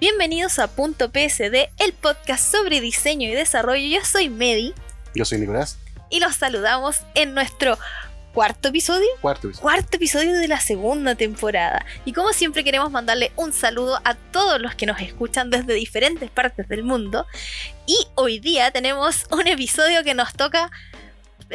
Bienvenidos a Punto PSD, el podcast sobre diseño y desarrollo. Yo soy Medi Yo soy Nicolás. y los saludamos en nuestro cuarto episodio. Cuarto episodio. Cuarto episodio de la segunda temporada. Y como siempre queremos mandarle un saludo a todos los que nos escuchan desde diferentes partes del mundo. Y hoy día tenemos un episodio que nos toca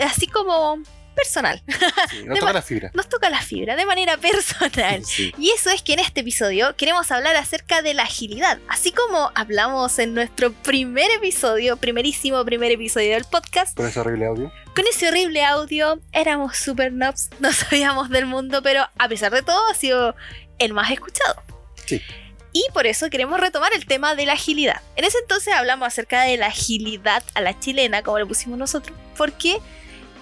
así como personal. Sí, nos toca la fibra. Nos toca la fibra de manera personal. Sí. Y eso es que en este episodio queremos hablar acerca de la agilidad. Así como hablamos en nuestro primer episodio, primerísimo primer episodio del podcast, Con ese horrible audio. con ese horrible audio éramos super nobs, no sabíamos del mundo, pero a pesar de todo ha sido el más escuchado. Sí. Y por eso queremos retomar el tema de la agilidad. En ese entonces hablamos acerca de la agilidad a la chilena, como le pusimos nosotros, porque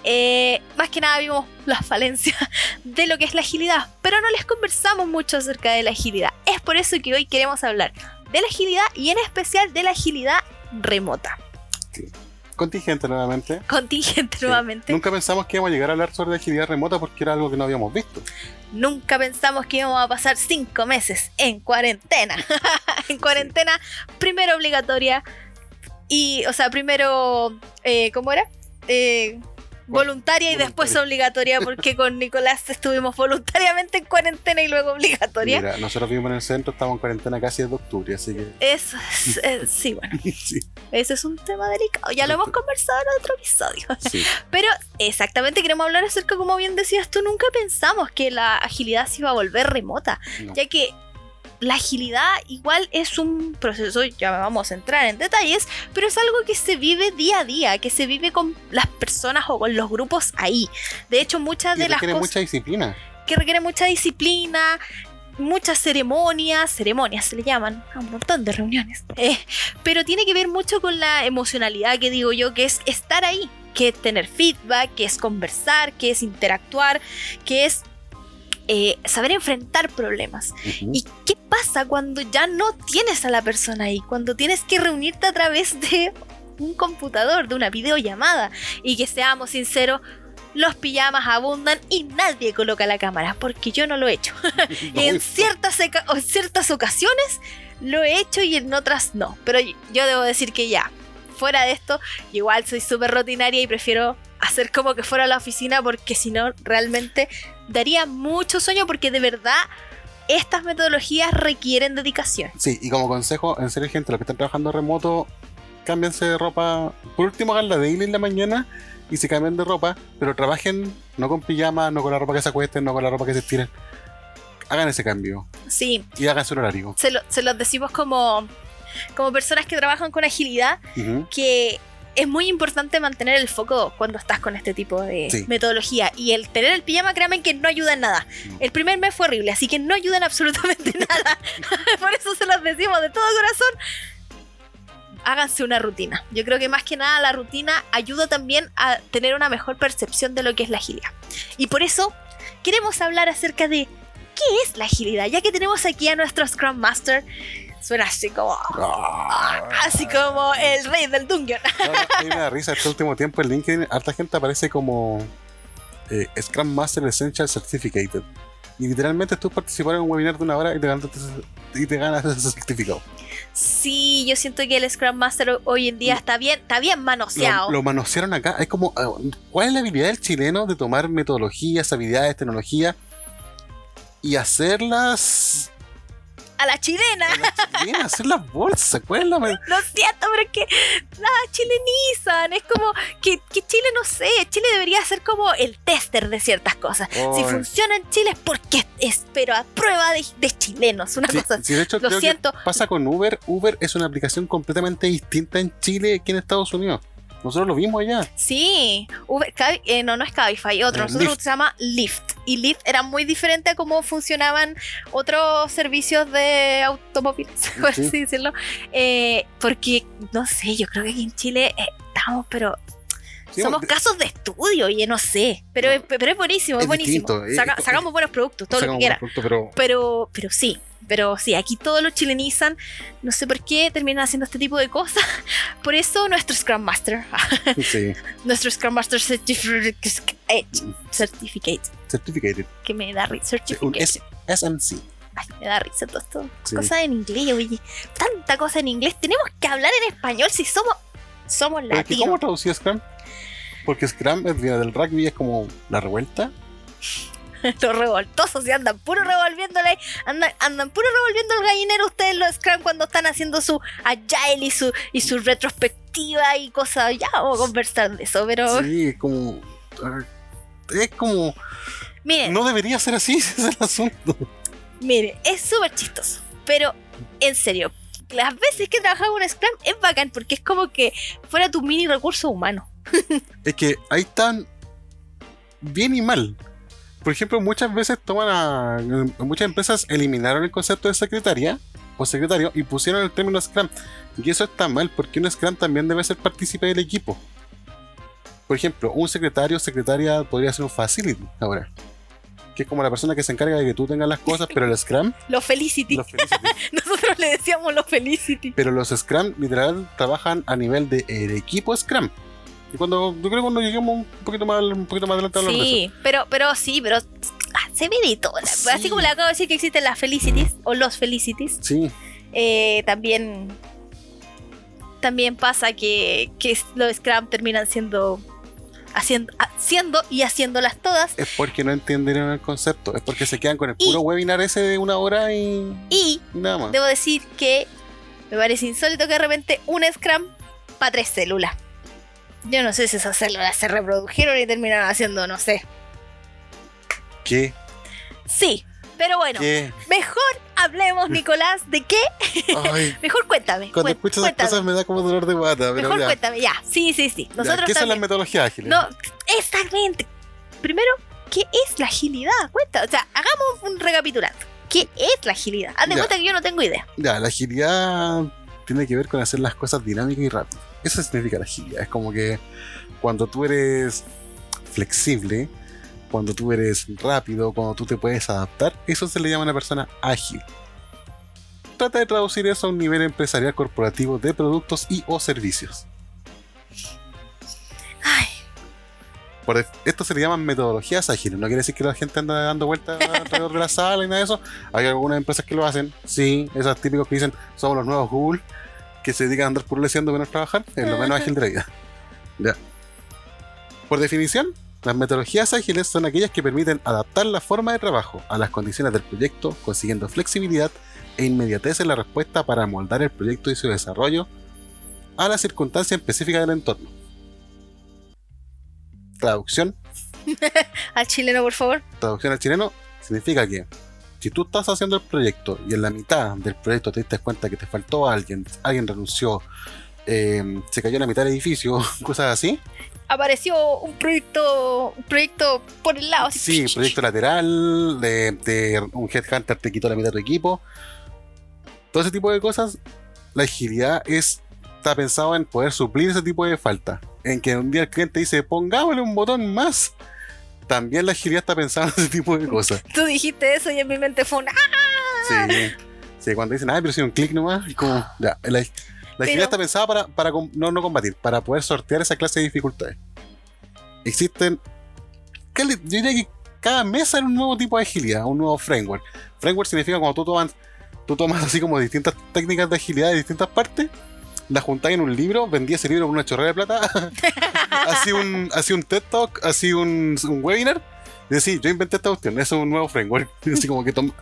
eh, más que nada vimos las falencias de lo que es la agilidad, pero no les conversamos mucho acerca de la agilidad. Es por eso que hoy queremos hablar de la agilidad y en especial de la agilidad remota. Contingente nuevamente. Contingente Sí. nuevamente. Nunca pensamos que íbamos a llegar a hablar sobre agilidad remota porque era algo que no habíamos visto. Nunca pensamos que íbamos a pasar cinco meses en cuarentena. en cuarentena, primero obligatoria y, o sea, primero, eh, ¿cómo era? Eh, voluntaria y después obligatoria, porque con Nicolás estuvimos voluntariamente en cuarentena y luego obligatoria. Mira, nosotros vivimos en el centro, estamos en cuarentena casi desde octubre, así que Eso es, eh, sí, bueno, sí. ese es un tema delicado. Ya lo hemos conversado en otro episodio. sí. Pero exactamente queremos hablar acerca, como bien decías tú, nunca pensamos que la agilidad se iba a volver remota. No. ya que la agilidad igual es un proceso, ya vamos a entrar en detalles, pero es algo que se vive día a día, que se vive con las personas o con los grupos ahí. De hecho, muchas Y de las requiere cosas mucha disciplina. que requieren mucha disciplina, muchas ceremonias, ceremonias se le llaman, a un montón de reuniones, Eh, pero tiene que ver mucho con la emocionalidad que digo yo, que es estar ahí, que es tener feedback, que es conversar, que es interactuar, que es eh, saber enfrentar problemas. Ujú. ¿Y qué pasa cuando ya no tienes a la persona ahí? Cuando tienes que reunirte a través de un computador, de una videollamada. Y que seamos sinceros, los pijamas abundan y nadie coloca la cámara, porque yo no lo he hecho. No, en ciertas, en ciertas ocasiones lo he hecho y en otras no. Pero yo debo decir que ya, fuera de esto, igual soy súper rutinaria y prefiero hacer como que fuera a la oficina porque si no, realmente daría mucho sueño porque de verdad estas metodologías requieren dedicación. Sí, y como consejo, en serio, gente, los que están trabajando remoto, cámbiense de ropa. Por último, hagan la daily en la mañana y se cambien de ropa, pero trabajen no con pijama, no con la ropa que se acuesten, no con la ropa que se estiren. Hagan ese cambio Sí, y hagan su horario. se, lo- se los decimos como, como personas que trabajan con agilidad, que es muy importante mantener el foco cuando estás con este tipo de Sí. metodología. Y el tener el pijama, créanme que no ayuda en nada. No. El primer mes fue horrible, así que no ayuda en absolutamente nada. Por eso se los decimos de todo corazón. Háganse una rutina. Yo creo que más que nada la rutina ayuda también a tener una mejor percepción de lo que es la agilidad. Y por eso queremos hablar acerca de qué es la agilidad, ya que tenemos aquí a nuestro Scrum Master. Suena así como Ah. así como el rey del dungeon. No, a mí me da risa este último tiempo en LinkedIn, harta gente aparece como eh, Scrum Master Essential Certificated. Y literalmente tú participar en un webinar de una hora y te ganas, y te ganas ese certificado. Sí, yo siento que el Scrum Master hoy en día está bien, está bien manoseado. Lo, lo manosearon acá. Es como, ah, ¿cuál es la habilidad del chileno de tomar metodologías, habilidades, tecnología y hacerlas A la chilena. bien, hacer las bolsas? ¿Cuál es la me- Lo siento, pero es que la chilenizan. Es como que, que Chile, no sé, Chile debería ser como el tester de ciertas cosas. Si funciona en Chile es porque es, pero a prueba de, de chilenos, una Sí, cosa así. sí, de hecho, Lo siento. pasa con Uber. Uber es una aplicación completamente distinta en Chile que en Estados Unidos. Nosotros lo vimos allá. Sí, Uber- eh, no, no es Cabify, otro, Eh, nosotros Lyft. se llama Lyft. Y Lyft era muy diferente a cómo funcionaban otros servicios de automóviles, por Sí. así decirlo. Eh, porque, no sé, yo creo que aquí en Chile eh, estamos, pero somos casos de estudio, y no sé. Pero, es- pero es buenísimo, es, Es buenísimo. distinto, es- Saca- es- sacamos buenos productos, todo lo que quiera. buen producto, pero Pero, pero sí, pero sí, aquí todos lo chilenizan. No sé por qué terminan haciendo este tipo de cosas. Por eso nuestro Scrum Master, sí, nuestro Scrum Master Certificate, Certificate certificated. que me da ri- Sí, SMC. Ay, me da risa todo esto. Sí. Cosas en inglés, oye. Tanta cosa en inglés. Tenemos que hablar en español si somos. Somos latinos. ¿Cómo traducía Scrum? Porque Scrum viene del rugby, es como la revuelta. Los revoltosos y andan puro revolviéndole. Andan, andan puro revolviendo el gallinero ustedes los Scrum cuando están haciendo su agile y su, y su retrospectiva y cosas. Ya vamos a conversar de eso, pero. Sí, es como. Es como. Miren, No debería ser así, ese es el asunto. Mire, es súper chistoso. Pero, en serio, las veces que he trabajado en Scrum es bacán porque es como que fuera tu mini recurso humano. Es que ahí están bien y mal. Por ejemplo, muchas veces toman a. Muchas empresas eliminaron el concepto de secretaria o secretario y pusieron el término Scrum. Y eso está mal porque un Scrum también debe ser partícipe del equipo. Por ejemplo, un secretario o secretaria podría ser un facility ahora. Que es como la persona que se encarga de que tú tengas las cosas, pero el Scrum, Los Felicity. los felicity. Nosotros le decíamos los Felicity. Pero los Scrum literal trabajan a nivel de el equipo Scrum. Y cuando, yo creo que cuando lleguemos un poquito más, un poquito más adelante a hablar de eso. Sí, pero, pero sí, pero ah, se ve de todo. Sí. Así como le acabo de decir que existen las Felicities o los Felicities, Sí, eh, también también pasa que, que los Scrum terminan siendo haciendo, haciendo y haciéndolas todas es porque no entendieron el concepto. Es porque se quedan con el Y- puro webinar ese de una hora y, y y nada más. debo decir que me parece insólito que de repente un Scrum para tres células. Yo no sé si esas células se reprodujeron y terminaron haciendo, no sé. ¿Qué? Sí, pero bueno, ¿Qué? mejor hablemos, Nicolás, de qué. Ay, Mejor cuéntame. cuando escucho esas cuéntame. cosas me da como dolor de guata. Pero Mejor ya, cuéntame, ya. Sí, sí, sí. ya, Nosotros ¿Qué son las también. metodologías ágiles? No, exactamente. Primero, ¿qué es la agilidad? Cuenta, o sea, hagamos un recapitulando. ¿Qué es la agilidad? Haz de Ya. cuenta que yo no tengo idea. Ya, la agilidad tiene que ver con hacer las cosas dinámicas y rápido. Eso significa la agilidad. Es como que cuando tú eres flexible, cuando tú eres rápido, cuando tú te puedes adaptar, eso se le llama a una persona ágil. Trata de traducir eso a un nivel empresarial corporativo de productos y o servicios. Ay, Por def- esto se le llaman metodologías ágiles. No quiere decir que la gente anda dando vueltas alrededor de la sala y nada de eso. Hay algunas empresas que lo hacen. Sí, esos típicos que dicen somos los nuevos Google, que se dedican a andar purleciendo menos trabajar. Es lo menos ágil de la vida. Ya. Por definición, las metodologías ágiles son aquellas que permiten adaptar la forma de trabajo a las condiciones del proyecto, consiguiendo flexibilidad e inmediatez en la respuesta para moldar el proyecto y su desarrollo a las circunstancias específicas del entorno. Traducción al chileno, por favor. traducción al chileno significa que si tú estás haciendo el proyecto y en la mitad del proyecto te diste cuenta que te faltó alguien, alguien renunció, eh, se cayó en la mitad del edificio, cosas así. Apareció un proyecto, un proyecto por el lado. Sí, proyecto lateral, de, de un headhunter te quitó la mitad de tu equipo. Todo ese tipo de cosas, la agilidad es, está pensado en poder suplir ese tipo de falta. En que un día el cliente dice, pongámosle un botón más. También la agilidad está pensada en ese tipo de cosas. Tú dijiste eso y en mi mente fue un ¡ah! Sí, sí, cuando dicen, ay, pero si un clic nomás, y como, ya, la, la agilidad está pensada para, para no, no combatir, para poder sortear esa clase de dificultades. Existen, ¿qué le- yo diría que cada mes hay un nuevo tipo de agilidad, un nuevo framework. Framework significa cuando tú tomas, tú tomas así como distintas técnicas de agilidad de distintas partes, las juntáis en un libro, vendí ese libro por una chorrera de plata, así un, así un TED Talk, así un, un webinar, y decís, yo inventé esta cuestión, es un nuevo framework. Así como que tom-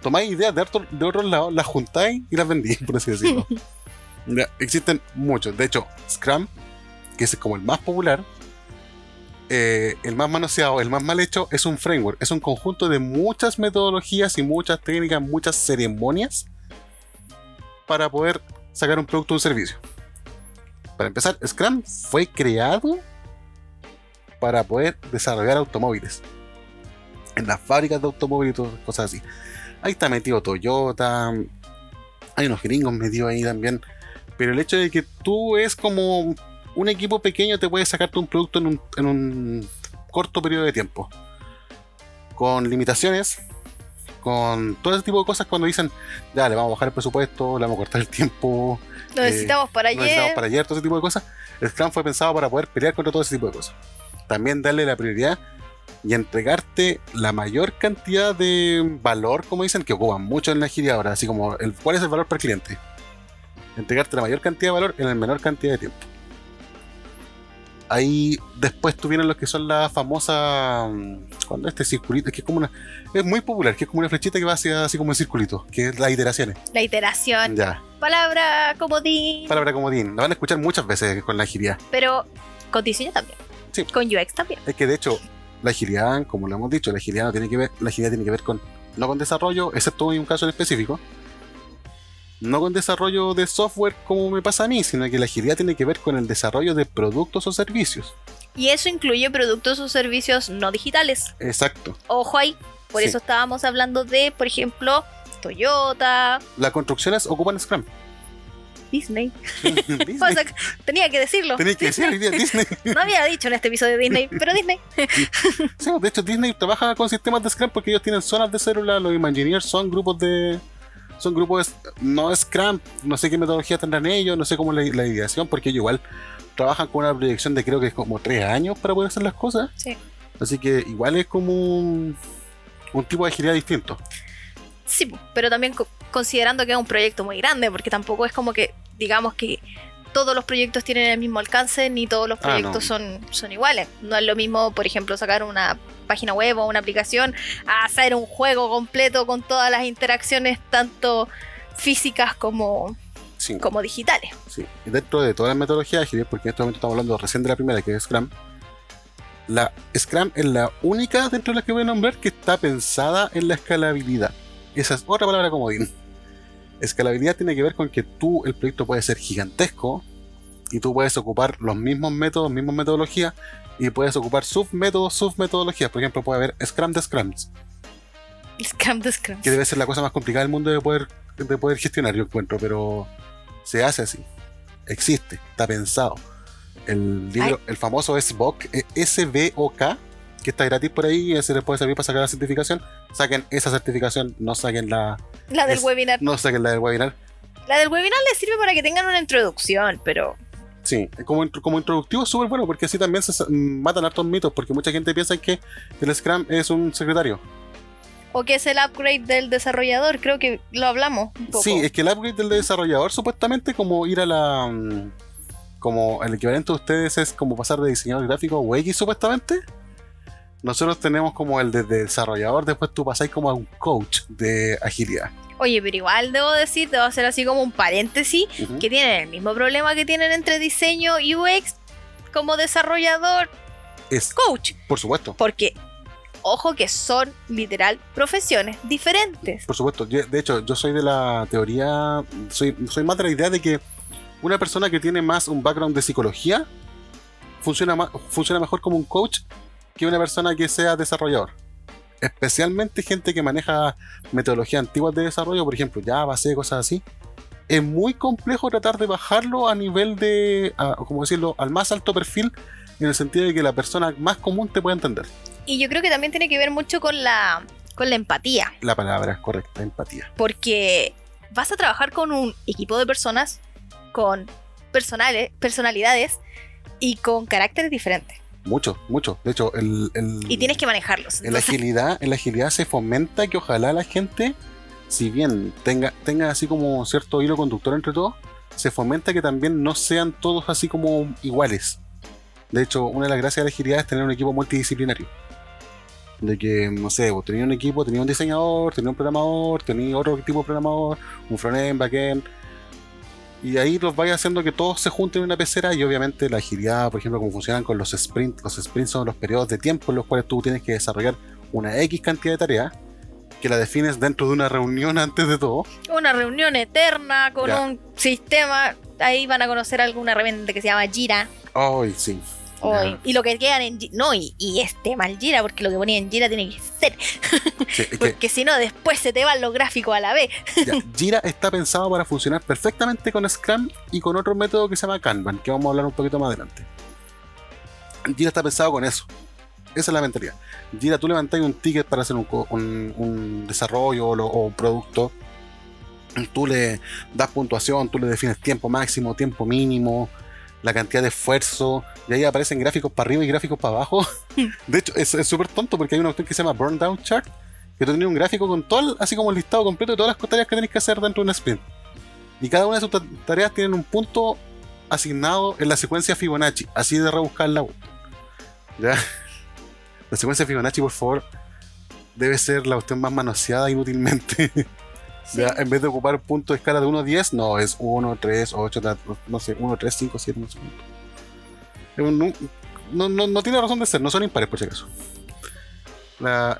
tomáis ideas de, de otros lados, las juntáis y las vendís, por así decirlo. Existen muchos. De hecho, Scrum, que es como el más popular, eh, el más manoseado, el más mal hecho, es un framework. Es un conjunto de muchas metodologías y muchas técnicas, muchas ceremonias para poder sacar un producto o un servicio. Para empezar, Scrum fue creado para poder desarrollar automóviles. En las fábricas de automóviles y cosas así. Ahí está metido Toyota. Hay unos gringos metidos ahí también. Pero el hecho de que tú es como un equipo pequeño te puede sacarte un producto en un, en un corto periodo de tiempo. Con limitaciones. Con todo ese tipo de cosas cuando dicen, ya, le vamos a bajar el presupuesto, le vamos a cortar el tiempo, Lo necesitamos para no necesitamos ayer. para ayer, todo ese tipo de cosas. El Scrum fue pensado para poder pelear contra todo ese tipo de cosas. También darle la prioridad y entregarte la mayor cantidad de valor, como dicen, que ocupan mucho en la agilidad ahora, así como el, cuál es el valor para el cliente. Entregarte la mayor cantidad de valor en la menor cantidad de tiempo. Ahí después tuvieron los que son las famosas. mm, Cuando este circulito, que es como una. Es muy popular, que es como una flechita que va hacia así como en circulito, que es las iteraciones. La iteración, Ya, palabra comodín, palabra comodín. La van a escuchar muchas veces con la agilidad. pero con diseño también. Sí. Con UX también. Es que de hecho, la agilidad, como lo hemos dicho, la agilidad no tiene que ver, la agilidad tiene que ver con, no con desarrollo, excepto en un caso en específico, no con desarrollo de software como me pasa a mí, sino que la agilidad tiene que ver con el desarrollo de productos o servicios. Y eso incluye productos o servicios no digitales. Exacto. Ojo ahí. Por Sí. eso estábamos hablando de, por ejemplo, Toyota, Las construcciones ocupan Scrum. Disney. Disney. O sea, tenía que decirlo. Tenéis que decir hoy día Disney. No había dicho en este episodio Disney, pero Disney. Sí, de hecho, Disney trabaja con sistemas de Scrum porque ellos tienen zonas de célula. Los Imagineers son grupos de. Son grupos. no Scrum. No sé qué metodología tendrán ellos. No sé cómo la, la ideación. Porque ellos igual trabajan con una proyección de creo que es como tres años para poder hacer las cosas. Sí. Así que igual es como un, un tipo de agilidad distinto. Sí, pero también co- considerando que es un proyecto muy grande, porque tampoco es como que, digamos que todos los proyectos tienen el mismo alcance, ni todos los Ah, proyectos no. son, son iguales. No es lo mismo, por ejemplo, sacar una página web o una aplicación a hacer un juego completo con todas las interacciones, tanto físicas como, Sí, como digitales. sí. Y dentro de todas las metodologías porque en este momento estamos hablando recién de la primera, que es Scrum. La Scrum es la única dentro de las que voy a nombrar que está pensada en la escalabilidad. Esa es otra palabra comodín. Escalabilidad tiene que ver con que tú, el proyecto puede ser gigantesco y tú puedes ocupar los mismos métodos, mismas metodologías y puedes ocupar submétodos, submetodologías. Por ejemplo, puede haber Scrum de Scrums, Scrum de Scrum. que debe ser la cosa más complicada del mundo de poder, de poder gestionar, yo encuentro, pero se hace así. Existe, está pensado. El libro, el famoso SBOK, eh, SBOK, que está gratis por ahí, ese les puede servir para sacar la certificación. Saquen esa certificación, no saquen la, La del es- webinar. no saquen la del webinar. La del webinar les sirve para que tengan una introducción, pero Sí, como, como introductivo es súper bueno porque así también se matan hartos mitos porque mucha gente piensa que el Scrum es un secretario. o que es el upgrade del desarrollador, creo que lo hablamos un poco. Sí, es que el upgrade del desarrollador supuestamente como ir a la... mm, Como el equivalente de ustedes es como pasar de diseñador gráfico a UX supuestamente. Nosotros tenemos como el de desarrollador, después tú pasáis como a un coach de agilidad. Oye, pero igual debo decir, debo hacer así como un paréntesis, que tienen el mismo problema que tienen entre diseño y UX como desarrollador Es, coach, por supuesto, porque ojo que son literal profesiones diferentes. por supuesto. Yo- De hecho, yo soy de la teoría, soy, soy más de la idea de que una persona que tiene más un background de psicología funciona, funciona mejor como un coach que una persona que sea desarrollador. Especialmente gente que maneja metodologías antiguas de desarrollo, por ejemplo, Java, C, cosas así. Es muy complejo tratar de bajarlo a nivel de, a- como decirlo, al más alto perfil, en el sentido de que la persona más común te pueda entender. Y yo creo que también tiene que ver mucho con la, con la empatía, La palabra es correcta, empatía. porque vas a trabajar con un equipo de personas con personales, personalidades y con caracteres diferentes. Mucho, mucho. De hecho, el, el- Y tienes que manejarlos. en la agilidad, en la agilidad se fomenta que ojalá la gente, si bien tenga, tenga así como cierto hilo conductor entre todos, se fomenta que también no sean todos así como iguales. De hecho, una de las gracias de la agilidad es tener un equipo multidisciplinario. De que, no sé, vos tenía un equipo, tenía un diseñador, tenía un programador, tenía otro tipo de programador, un frontend, backend. Y ahí los vaya haciendo que todos se junten en una pecera y obviamente la agilidad, por ejemplo, cómo funcionan con los sprints. Los sprints son los periodos de tiempo en los cuales tú tienes que desarrollar una X cantidad de tareas que la defines dentro de una reunión antes de todo. una reunión eterna con Ya. un sistema. Ahí van a conocer alguna herramienta que se llama Jira. Ay, sí. Y lo que quedan en Gi- No, y, y este mal Jira, porque lo que ponía en Jira tiene que ser. Sí, Porque si no, después se te van los gráficos a la vez. ya, Jira está pensado para funcionar perfectamente con Scrum y con otro método que se llama Kanban, que vamos a hablar un poquito más adelante. Jira está pensado con eso. Esa es la mentalidad. Jira, tú levantas un ticket para hacer un, un- un desarrollo o, lo- o un producto. Tú le das puntuación, tú le defines tiempo máximo, tiempo mínimo. La cantidad de esfuerzo, y ahí aparecen gráficos para arriba y gráficos para abajo. De hecho, es súper tonto porque hay una opción que se llama Burn Down Chart, que tú tienes un gráfico con todo, así como el listado completo de todas las tareas que tenés que hacer dentro de un sprint. Y cada una de sus ta- tareas tienen un punto asignado en la secuencia Fibonacci, así de rebuscar la ¿Ya? La secuencia Fibonacci, por favor, debe ser la cuestión más manoseada inútilmente. En vez de ocupar punto de escala de 1 a 10, no, es 1, 3, 8, ta- no sé, 1, 3, 5, 7, no sé No, tiene razón de ser, no son impares por si acaso.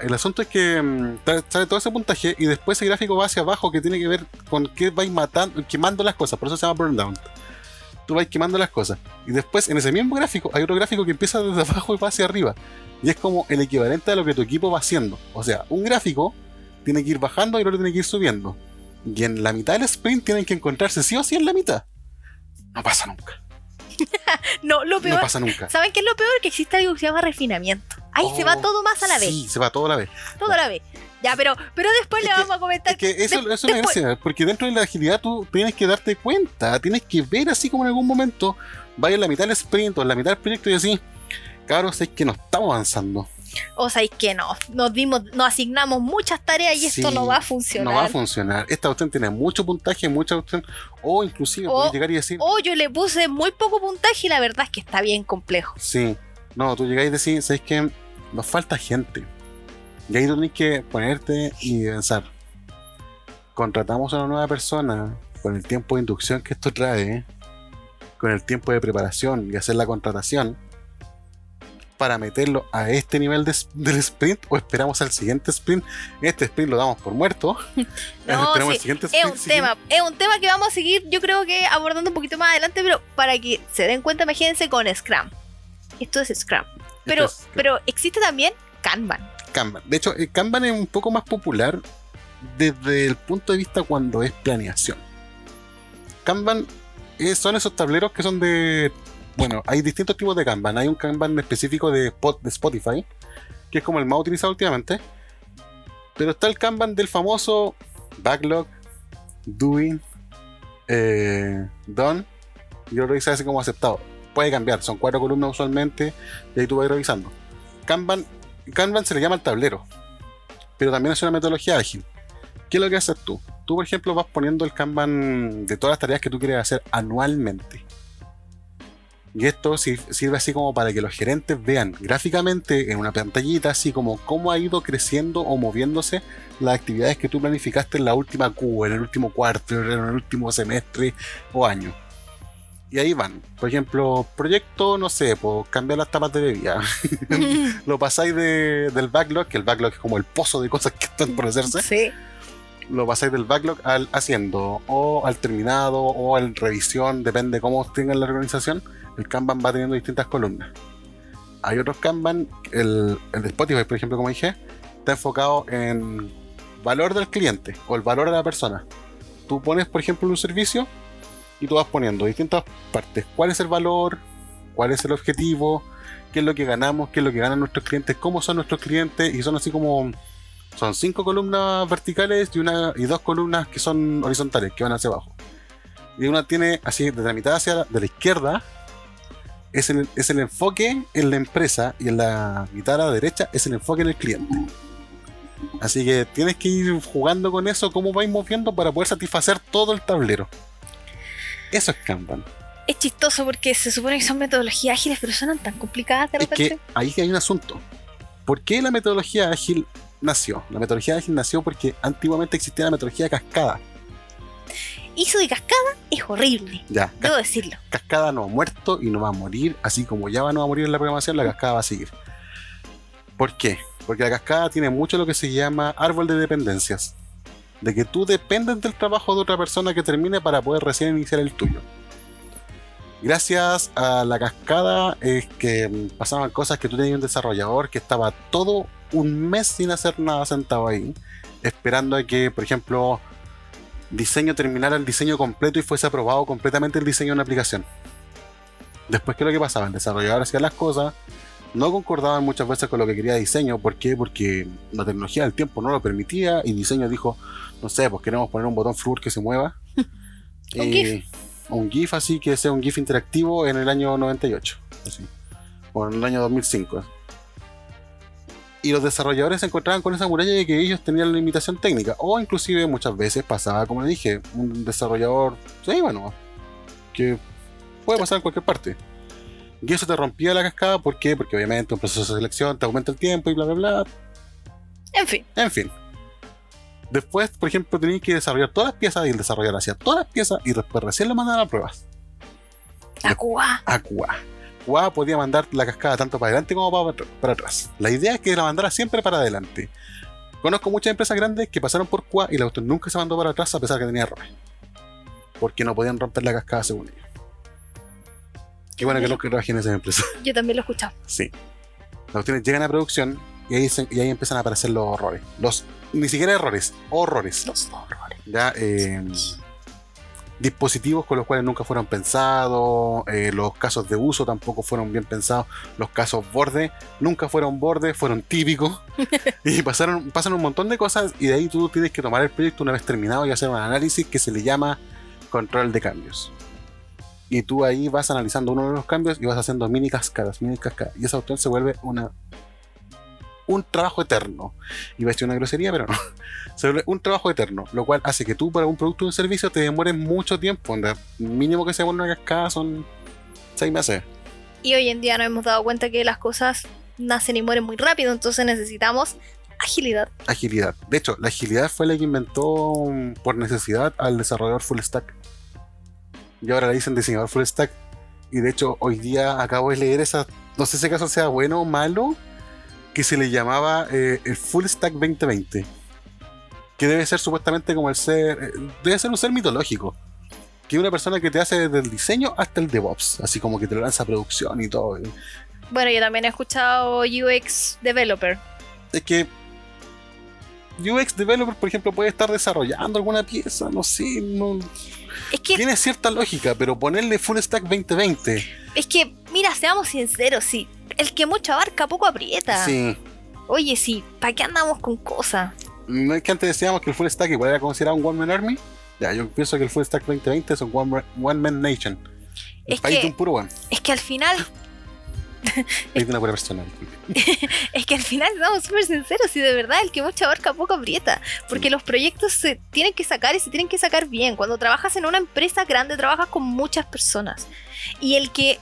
El asunto es que mm, sale todo ese puntaje y después ese gráfico va hacia abajo que tiene que ver con que vais matando, quemando las cosas, por eso se llama burn down. Tú vas quemando las cosas. Y después en ese mismo gráfico hay otro gráfico que empieza desde abajo y va hacia arriba. Y es como el equivalente a lo que tu equipo va haciendo. O sea, un gráfico tiene que ir bajando y el otro tiene que ir subiendo. Y en la mitad del sprint tienen que encontrarse sí o sí en la mitad. No pasa nunca. No, lo peor. No pasa nunca. ¿Saben qué es lo peor? Que existe algo que se llama refinamiento. Ahí se va Oh, todo más a la vez. Sí, se va todo a la vez. Todo a la vez. Ya, pero, pero después Es le que- vamos a comentar. Es que eso, de- eso es porque dentro de la agilidad tú tienes que darte cuenta, tienes que ver así como en algún momento vaya en la mitad del sprint o en la mitad del proyecto y así, cabros, es que no estamos avanzando. O sea, es que no. Nos dimos, nos asignamos muchas tareas y esto no va a funcionar. No va a funcionar. Esta cuestión tiene mucho puntaje, mucha cuestión, o inclusive O- puedes llegar y decir, O yo le puse muy poco puntaje y la verdad es que está bien complejo. sí, no, tú llegáis y decís, ¿sabes que Nos falta gente. Y ahí tú tienes que ponerte y pensar, contratamos a una nueva persona con el tiempo de inducción que esto trae, con el tiempo de preparación y hacer la contratación, para meterlo a este nivel de- del sprint o esperamos al siguiente sprint. Este sprint lo damos por muerto. No, Esperamos sí, el siguiente Es un siguiente. tema, es un tema que vamos a seguir, yo creo que abordando un poquito más adelante, pero para que se den cuenta, imagínense con Scrum. Esto es Scrum. Pero, es pero existe también Kanban. Kanban. De hecho, el Kanban es un poco más popular desde el punto de vista cuando es planeación. Kanban eh, son esos tableros que son de. Bueno, hay distintos tipos de Kanban. Hay un Kanban específico de, Spot- de Spotify, que es como el más utilizado últimamente. Pero está el Kanban del famoso Backlog, Doing, eh, Done, y otro dice así como aceptado. Puede cambiar, son cuatro columnas usualmente, y ahí tú vas revisando. Kanban Kanban se le llama el tablero, pero también es una metodología ágil. ¿Qué es lo que haces tú? Tú, por ejemplo, vas poniendo el Kanban de todas las tareas que tú quieres hacer anualmente. Y esto sir- sirve así como para que los gerentes vean gráficamente en una pantallita así como cómo ha ido creciendo o moviéndose las actividades que tú planificaste en la última Q, en el último cuarto, en el último semestre o año. Y ahí van. Por ejemplo, proyecto, no sé, pues cambiar las tapas de bebida. lo pasáis de- del backlog, que el backlog es como el pozo de cosas que están por hacerse, sí. lo pasáis del backlog al haciendo, o al terminado, o al revisión, depende cómo tengan la organización. El Kanban va teniendo distintas columnas. Hay otros Kanban, el, el de Spotify, por ejemplo, como dije, está enfocado en valor del cliente o el valor de la persona. Tú pones, por ejemplo, un servicio y tú vas poniendo distintas partes. ¿Cuál es el valor? ¿Cuál es el objetivo? ¿Qué es lo que ganamos? ¿Qué es lo que ganan nuestros clientes? ¿Cómo son nuestros clientes? Y son así como... Son cinco columnas verticales y, una, y dos columnas que son horizontales, que van hacia abajo. Y una tiene así, desde la mitad hacia de la izquierda, es el, es el enfoque en la empresa y en la mitad a la derecha es el enfoque en el cliente. Así que tienes que ir jugando con eso, cómo vais moviendo para poder satisfacer todo el tablero. Eso es Kanban. Es chistoso porque se supone que son metodologías ágiles, pero suenan tan complicadas de Es repente. que ahí hay un asunto. ¿Por qué la metodología ágil nació? La metodología ágil nació porque antiguamente existía la metodología cascada. Hizo de cascada es horrible, Ya, debo decirlo. cascada no ha muerto y no va a morir, así como Java no va a morir en la programación, la cascada va a seguir. ¿Por qué? Porque la cascada tiene mucho lo que se llama árbol de dependencias. De que tú dependes del trabajo de otra persona que termine para poder recién iniciar el tuyo. Gracias a la cascada es que mm, pasaban cosas que tú tenías un desarrollador que estaba todo un mes sin hacer nada sentado ahí, esperando a que, por ejemplo, diseño terminara el diseño completo y fuese aprobado completamente el diseño de una aplicación. Después, ¿qué es lo que pasaba? El desarrollador hacía las cosas, no concordaban muchas veces con lo que quería diseño. ¿Por qué? Porque la tecnología del tiempo no lo permitía y diseño dijo, no sé, pues queremos poner un botón flúor que se mueva. Un Y- GIF. un GIF así que sea un GIF interactivo en el año 98, así, o en el año 2005. Y los desarrolladores se encontraban con esa muralla de que ellos tenían la limitación técnica, o inclusive muchas veces pasaba, como le dije, un desarrollador se iba nomás, que puede pasar en cualquier parte. Y eso te rompía la cascada, ¿por qué? Porque obviamente un proceso de selección te aumenta el tiempo y bla, bla, bla. En fin, En fin. Después, por ejemplo, tenías que desarrollar todas las piezas y el desarrollador hacía todas las piezas y después recién lo mandaban a pruebas. a Cuba. A QA. QA podía mandar la cascada tanto para adelante como para, para atrás. La idea es que la mandara siempre para adelante. Conozco muchas empresas grandes que pasaron por QA y la auto nunca se mandó para atrás a pesar que tenía errores. Porque no podían romper la cascada según ellos. Qué bueno que no trabajé en esa empresa. Yo también lo he escuchado. Sí. Las cuestiones llegan a producción y ahí, se- y ahí empiezan a aparecer los horrores. Los, ni siquiera errores, horrores. Los horrores. Ya, eh, dispositivos con los cuales nunca fueron pensados, eh, los casos de uso tampoco fueron bien pensados, los casos borde nunca fueron borde, fueron típicos y pasaron, pasan un montón de cosas y de ahí tú tienes que tomar el proyecto una vez terminado y hacer un análisis que se le llama control de cambios. Y tú ahí vas analizando uno de los cambios y vas haciendo mini cascadas, mini cascadas. Y esa opción se vuelve una un trabajo eterno. Iba a decir una grosería, pero no vuelve un trabajo eterno, lo cual hace que tú para un producto o un servicio te demores mucho tiempo. onda, mínimo que se vuelva una cascada son seis meses. Y hoy en día nos hemos dado cuenta que las cosas nacen y mueren muy rápido, entonces necesitamos agilidad. Agilidad. De hecho, la agilidad fue la que inventó mm, por necesidad al desarrollador full stack. Y ahora le dicen diseñador full stack. Y de hecho, hoy día acabo de leer esa, no sé si acaso sea bueno o malo, que se le llamaba eh, el full stack 2020. Que debe ser supuestamente como el ser, eh, debe ser un ser mitológico. Que es una persona que te hace desde el diseño hasta el DevOps, así como que te lo lanza a producción y todo. Bueno, yo también he escuchado UX Developer. es que UX Developer, por ejemplo, puede estar desarrollando alguna pieza, no sé, no, Es que, tiene cierta lógica, pero ponerle Full Stack 2020, es que, mira, seamos sinceros, sí. El que mucho abarca, poco aprieta. sí. Oye, sí, ¿para qué andamos con cosas? No es que antes decíamos que el Full Stack igual era considerado un One Man Army. Ya, yo pienso que el Full Stack 2020 es un One, Man- one Man Nation. El Es país que- de un puro one. Es que al final, Es de una buena persona. es que al final seamos súper sinceros y de verdad el que mucho abarca, poco aprieta. Porque los proyectos se tienen que sacar y se tienen que sacar bien. Cuando trabajas en una empresa grande, trabajas con muchas personas. Y el que,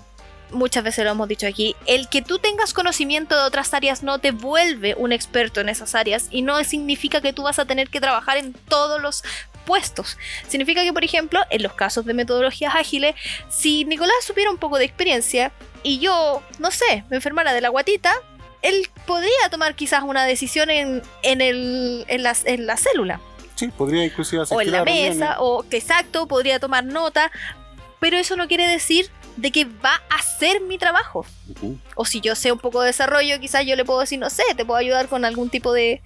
muchas veces lo hemos dicho aquí, el que tú tengas conocimiento de otras áreas no te vuelve un experto en esas áreas y no significa que tú vas a tener que trabajar en todos los puestos. Significa que, por ejemplo, en los casos de metodologías ágiles, si Nicolás supiera un poco de experiencia y yo, no sé, me enfermara de la guatita, él podría tomar quizás una decisión en, en, el, en, la, en la célula Sí, podría inclusive o en la reuniones. mesa, o que exacto, podría tomar nota, pero eso no quiere decir de que va a hacer mi trabajo. O si yo sé un poco de desarrollo, quizás yo le puedo decir, no sé, te puedo ayudar con algún tipo de,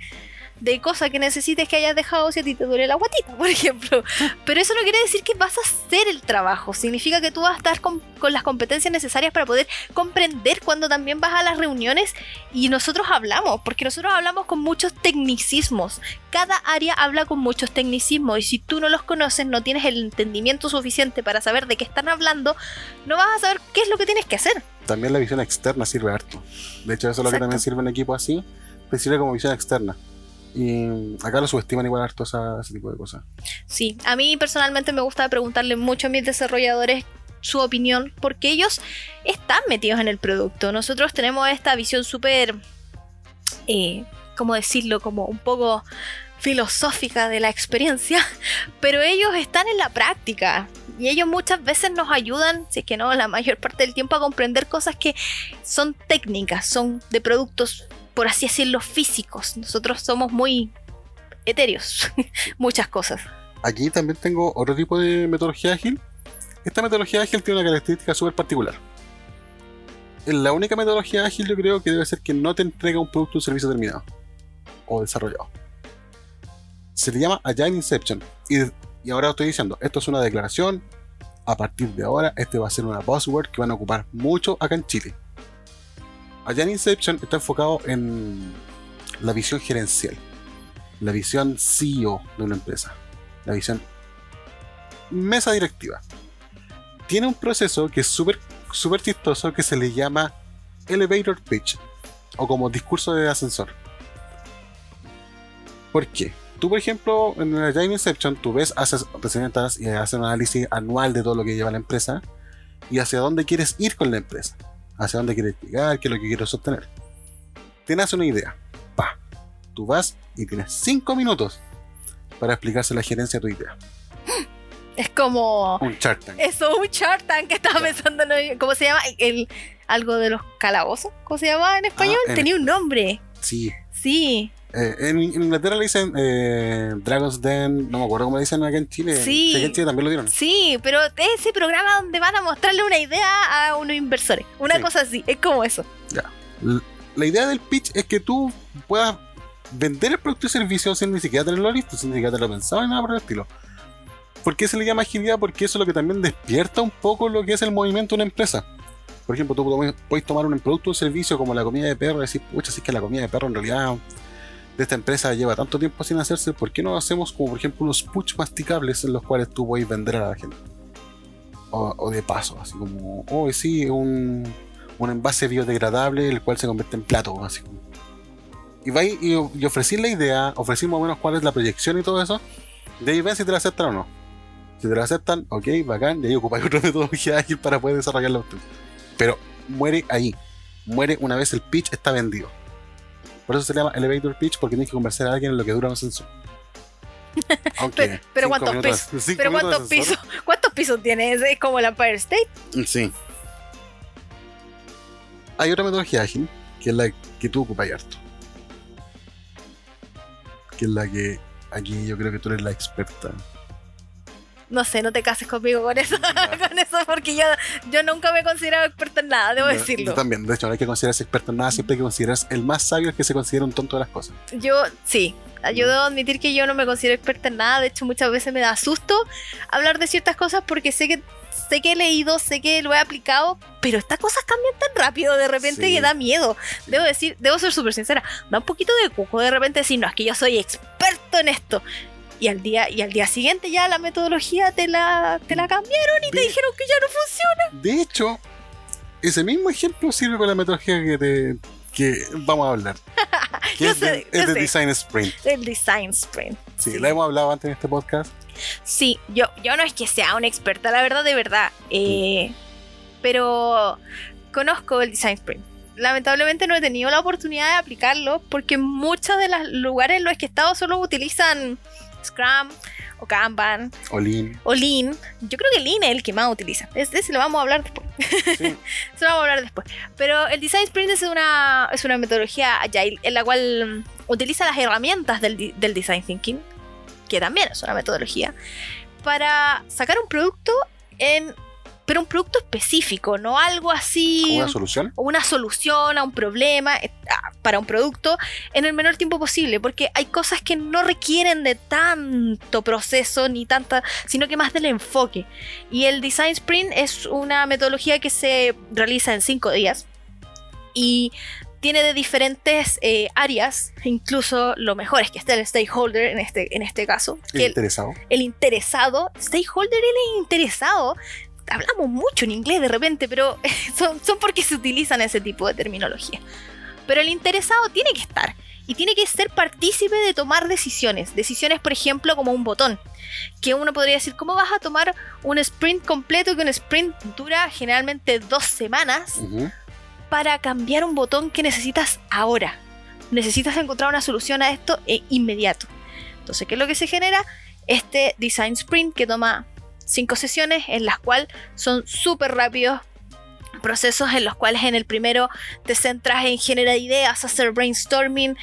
de cosa que necesites que hayas dejado si a ti te duele la guatita, por ejemplo. Pero eso no quiere decir que vas a hacer el trabajo. Significa que tú vas a estar con, con las competencias necesarias para poder comprender cuando también vas a las reuniones y nosotros hablamos, porque nosotros hablamos con muchos tecnicismos. Cada área habla con muchos tecnicismos y si tú no los conoces, no tienes el entendimiento suficiente para saber de qué están hablando, no vas a saber qué es lo que tienes que hacer. También la visión externa sirve harto. De hecho, eso es lo que también sirve en equipos así, te sirve como visión externa. Y acá lo subestiman igual harto esa- ese tipo de cosas. Sí, a mí personalmente me gusta preguntarle mucho a mis desarrolladores su opinión porque ellos están metidos en el producto. Nosotros tenemos esta visión súper, eh, ¿cómo decirlo? Como un poco filosófica de la experiencia, pero ellos están en la práctica y ellos muchas veces nos ayudan, si es que no, la mayor parte del tiempo a comprender cosas que son técnicas, son de productos, por así decirlo, físicos. Nosotros somos muy etéreos, muchas cosas. Aquí también tengo otro tipo de metodología ágil. Esta metodología ágil tiene una característica súper particular. La única metodología ágil yo creo que debe ser que no te entrega un producto o servicio terminado o desarrollado. Se le llama Agile Inception. Y, y ahora estoy diciendo, esto es una declaración. A partir de ahora, este va a ser una buzzword que van a ocupar mucho acá en Chile. Agile Inception está enfocado en la visión gerencial, la visión CEO de una empresa la visión mesa directiva. tiene un proceso que es súper súper chistoso que se le llama elevator pitch o como discurso de ascensor. ¿Por qué? Tú, por ejemplo, en Agile Inception, tú ves, haces, presentas y haces un análisis anual de todo lo que lleva la empresa y hacia dónde quieres ir con la empresa, hacia dónde quieres llegar, qué es lo que quieres obtener. Tienes una idea, pa, tú vas y tienes 5 minutos para explicarse la gerencia tu idea. Es como. Un Shark Tank. Eso, un Shark Tank que estaba pensando en. ¿Cómo se llama? El, algo de los calabozos. ¿Cómo se llama en español? Ah, en- Tenía un nombre. Sí. Sí. Eh, en, en Inglaterra le dicen eh, Dragon's Den, no me acuerdo cómo le dicen acá en Chile. Sí. En Chile también lo dieron. Sí, pero ese programa donde van a mostrarle una idea a unos inversores. Una Sí. cosa así. Es como eso. La idea del pitch es que tú puedas vender el producto y servicio sin ni siquiera tenerlo listo, sin ni siquiera tenerlo pensado ni nada por el estilo. ¿Por qué se le llama agilidad? Porque eso es lo que también despierta un poco lo que es el movimiento de una empresa. Por ejemplo, tú puedes- tomar un producto o servicio como la comida de perro y decir, pucha, si es que la comida de perro en realidad de esta empresa lleva tanto tiempo sin hacerse, ¿por qué no hacemos como por ejemplo unos push masticables en los cuales tú puedes vender a la gente? O, o de paso, así como, oh, sí, un, un envase biodegradable el cual se convierte en plato, así como. Y vais y, y ofrecí la idea, ofrecí más o menos cuál es la proyección y todo eso, de ahí ven si te la aceptan o no. Si te la aceptan, ok, bacán, y ahí ocupáis otra metodología ágil para poder desarrollarla. Pero muere ahí, muere una vez el pitch está vendido. Por eso se llama elevator pitch, porque tienes que convencer a alguien en lo que dura un ascensor. Aunque. Pero- pero ¿cuántos pisos? Pero ¿cuántos pisos? ¿Cuántos pisos tiene? ¿Es es como el Empire State? Sí. Hay otra metodología ágil, que es la que tú ocupas harto. Que es la que aquí yo creo que tú eres la experta. No sé, no te cases conmigo con eso, con eso porque yo, yo nunca me he considerado experta en nada, debo Yo- decirlo. Yo también, de hecho, no hay que considerarse experto en nada, siempre hay que considerarse el más sabio es que se considera un tonto de las cosas. Yo, sí, yo debo admitir que yo no me considero experta en nada, de hecho muchas veces me da susto hablar de ciertas cosas porque sé que sé que he leído, sé que lo he aplicado, pero estas cosas cambian tan rápido de repente Sí. que da miedo. Debo decir, debo ser súper sincera, da un poquito de cuco de repente decir, no, es que yo soy experto en esto. Y al día, y al día siguiente ya la metodología te la, te la cambiaron y te dijeron que ya no funciona. De hecho, ese mismo ejemplo sirve con la metodología que, te- que vamos a hablar. Que es, de, sé, es de. Design Sprint. El design sprint. Sí, Sí. la hemos hablado antes en este podcast. Sí, yo, yo no es que sea una experta, la verdad, de verdad. eh, pero conozco el Design Sprint. Lamentablemente no he tenido la oportunidad de aplicarlo porque muchos de los lugares en los que he estado solo utilizan Scrum o Kanban Olin. o Lean. Yo creo que Lean es el que más utiliza. Ese ese lo vamos a hablar después. Sí. Eso lo vamos a hablar después. Pero el Design Sprint es una, es una metodología agile en la cual utiliza las herramientas del, del Design Thinking, que también es una metodología, para sacar un producto en. Pero un producto específico, no algo así. ¿Una solución? o una solución a un problema eh, para un producto en el menor tiempo posible, porque hay cosas que no requieren de tanto proceso ni tanta, sino que más del enfoque. Y el Design Sprint es una metodología que se realiza en cinco días y tiene de diferentes eh, áreas, incluso lo mejor es que está el stakeholder en este, en este caso, que el, Interesado. el interesado, stakeholder, el interesado. Hablamos mucho en inglés de repente, pero son, son porque se utilizan ese tipo de terminología. Pero el interesado tiene que estar y tiene que ser partícipe de tomar decisiones. Decisiones, por ejemplo, como un botón. Que uno podría decir, ¿cómo vas a tomar un sprint completo? Que un sprint dura generalmente dos semanas para cambiar un botón que necesitas ahora. Necesitas encontrar una solución a esto e inmediato. Entonces, ¿qué es lo que se genera? Este design sprint que toma cinco sesiones en las cuales son súper rápidos procesos en los cuales en el primero te centras en generar ideas, hacer brainstorming,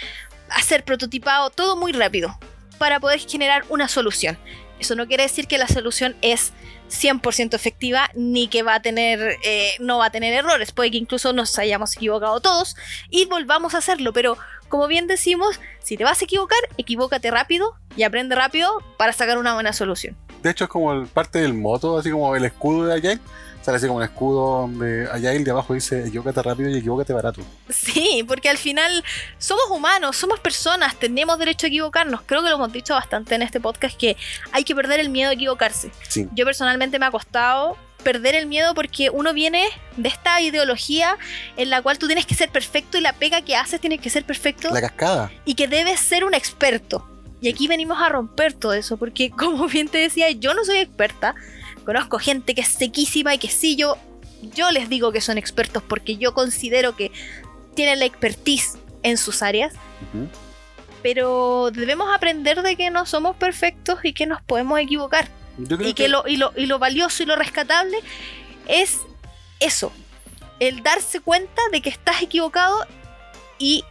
hacer prototipado, todo muy rápido para poder generar una solución. Eso no quiere decir que la solución es 100% efectiva ni que va a tener eh, no va a tener errores puede que incluso nos hayamos equivocado todos y volvamos a hacerlo pero como bien decimos si te vas a equivocar equivócate rápido y aprende rápido para sacar una buena solución De hecho, es como el- parte del moto, así como el escudo de Agile. Sale así como el escudo de Agile, de abajo dice equivócate rápido y equivócate barato. Sí, porque al final somos humanos, somos personas, tenemos derecho a equivocarnos. Creo que lo hemos dicho bastante en este podcast que hay que perder el miedo a equivocarse. Sí. Yo personalmente me ha costado perder el miedo porque uno viene de esta ideología en la cual tú tienes que ser perfecto y la pega que haces tiene que ser perfecto La cascada. y que debes ser un experto. Y aquí venimos a romper todo eso, porque como bien te decía, yo no soy experta. Conozco gente que es sequísima y que sí, yo, yo les digo que son expertos porque yo considero que tienen la expertise en sus áreas, Ujú. pero debemos aprender de que no somos perfectos y que nos podemos equivocar. Yo creo Y que lo, y, lo, y lo valioso y lo rescatable es eso, el darse cuenta de que estás equivocado y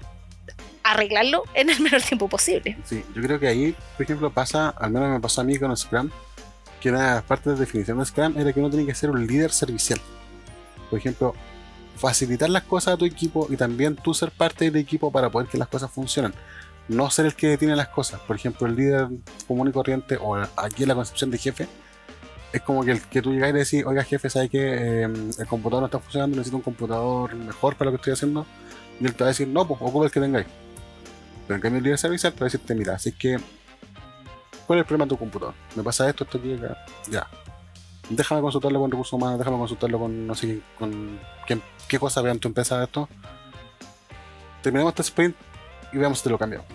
arreglarlo en el menor tiempo posible. Sí, yo creo que ahí, por ejemplo, pasa, al menos me pasó a mí con Scrum, que una de las partes de definición de Scrum era que uno tiene que ser un líder servicial. Por ejemplo, facilitar las cosas a tu equipo y también tú ser parte del equipo para poder que las cosas funcionen. No ser el que detiene las cosas. Por ejemplo, el líder común y corriente, o aquí en la concepción de jefe, es como que, el, que tú llegas y decís, oiga jefe, ¿sabe que el computador no está funcionando? Necesito un computador mejor para lo que estoy haciendo. Y él te va a decir, no, pues ocupa el que tengáis. Pero en cambio el líder servicial te va a decirte, mira, así que ¿cuál es el problema de tu computador? Me pasa esto, esto aquí, acá. Ya. Déjame consultarlo con recursos humanos, déjame consultarlo con no sé con quién- qué cosa vean tu empresa de esto. Terminamos este sprint y veamos si te lo cambiamos.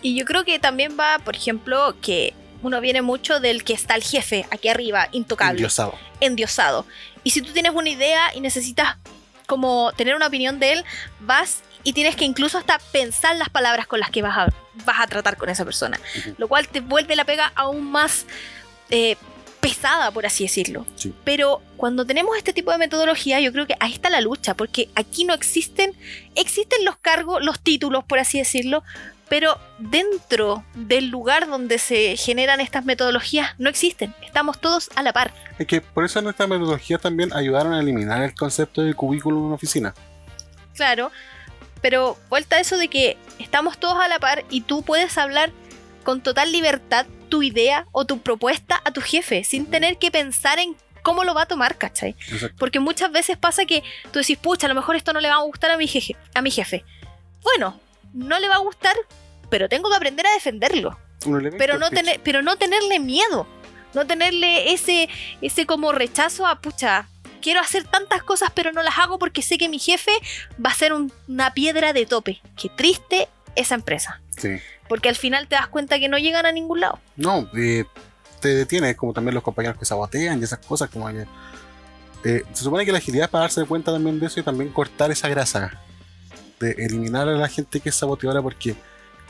Y yo creo que también va, por ejemplo, que uno viene mucho del que está el jefe aquí arriba, intocable, Endiosado. endiosado. Y si tú tienes una idea y necesitas como tener una opinión de él, vas y tienes que incluso hasta pensar las palabras con las que vas a, vas a tratar con esa persona. Lo cual te vuelve la pega aún más eh, pesada, por así decirlo. Sí. Pero cuando tenemos este tipo de metodología, yo creo que ahí está la lucha, porque aquí no existen, existen los cargos, los títulos, por así decirlo, pero dentro del lugar donde se generan estas metodologías no existen. Estamos todos a la par. Es que por eso en esta metodología también ayudaron a eliminar el concepto de cubículo en una oficina. Claro, pero vuelta a eso de que estamos todos a la par y tú puedes hablar con total libertad tu idea o tu propuesta a tu jefe sin tener que pensar en cómo lo va a tomar, ¿cachai? Exacto. Porque muchas veces pasa que tú decís, pucha, a lo mejor esto no le va a gustar a mi jefe. A mi jefe. Bueno, no le va a gustar, pero tengo que aprender a defenderlo. Pero no, tener, pero no tenerle miedo. No tenerle ese, ese como rechazo a, pucha, quiero hacer tantas cosas, pero no las hago porque sé que mi jefe va a ser un- una piedra de tope. Qué triste esa empresa. Sí. Porque al final te das cuenta que no llegan a ningún lado. No, eh, te detienes, como también los compañeros que sabotean y esas cosas, como que. eh, se supone que la agilidad es para darse cuenta también de eso y también cortar esa grasa. De eliminar a la gente que es saboteadora porque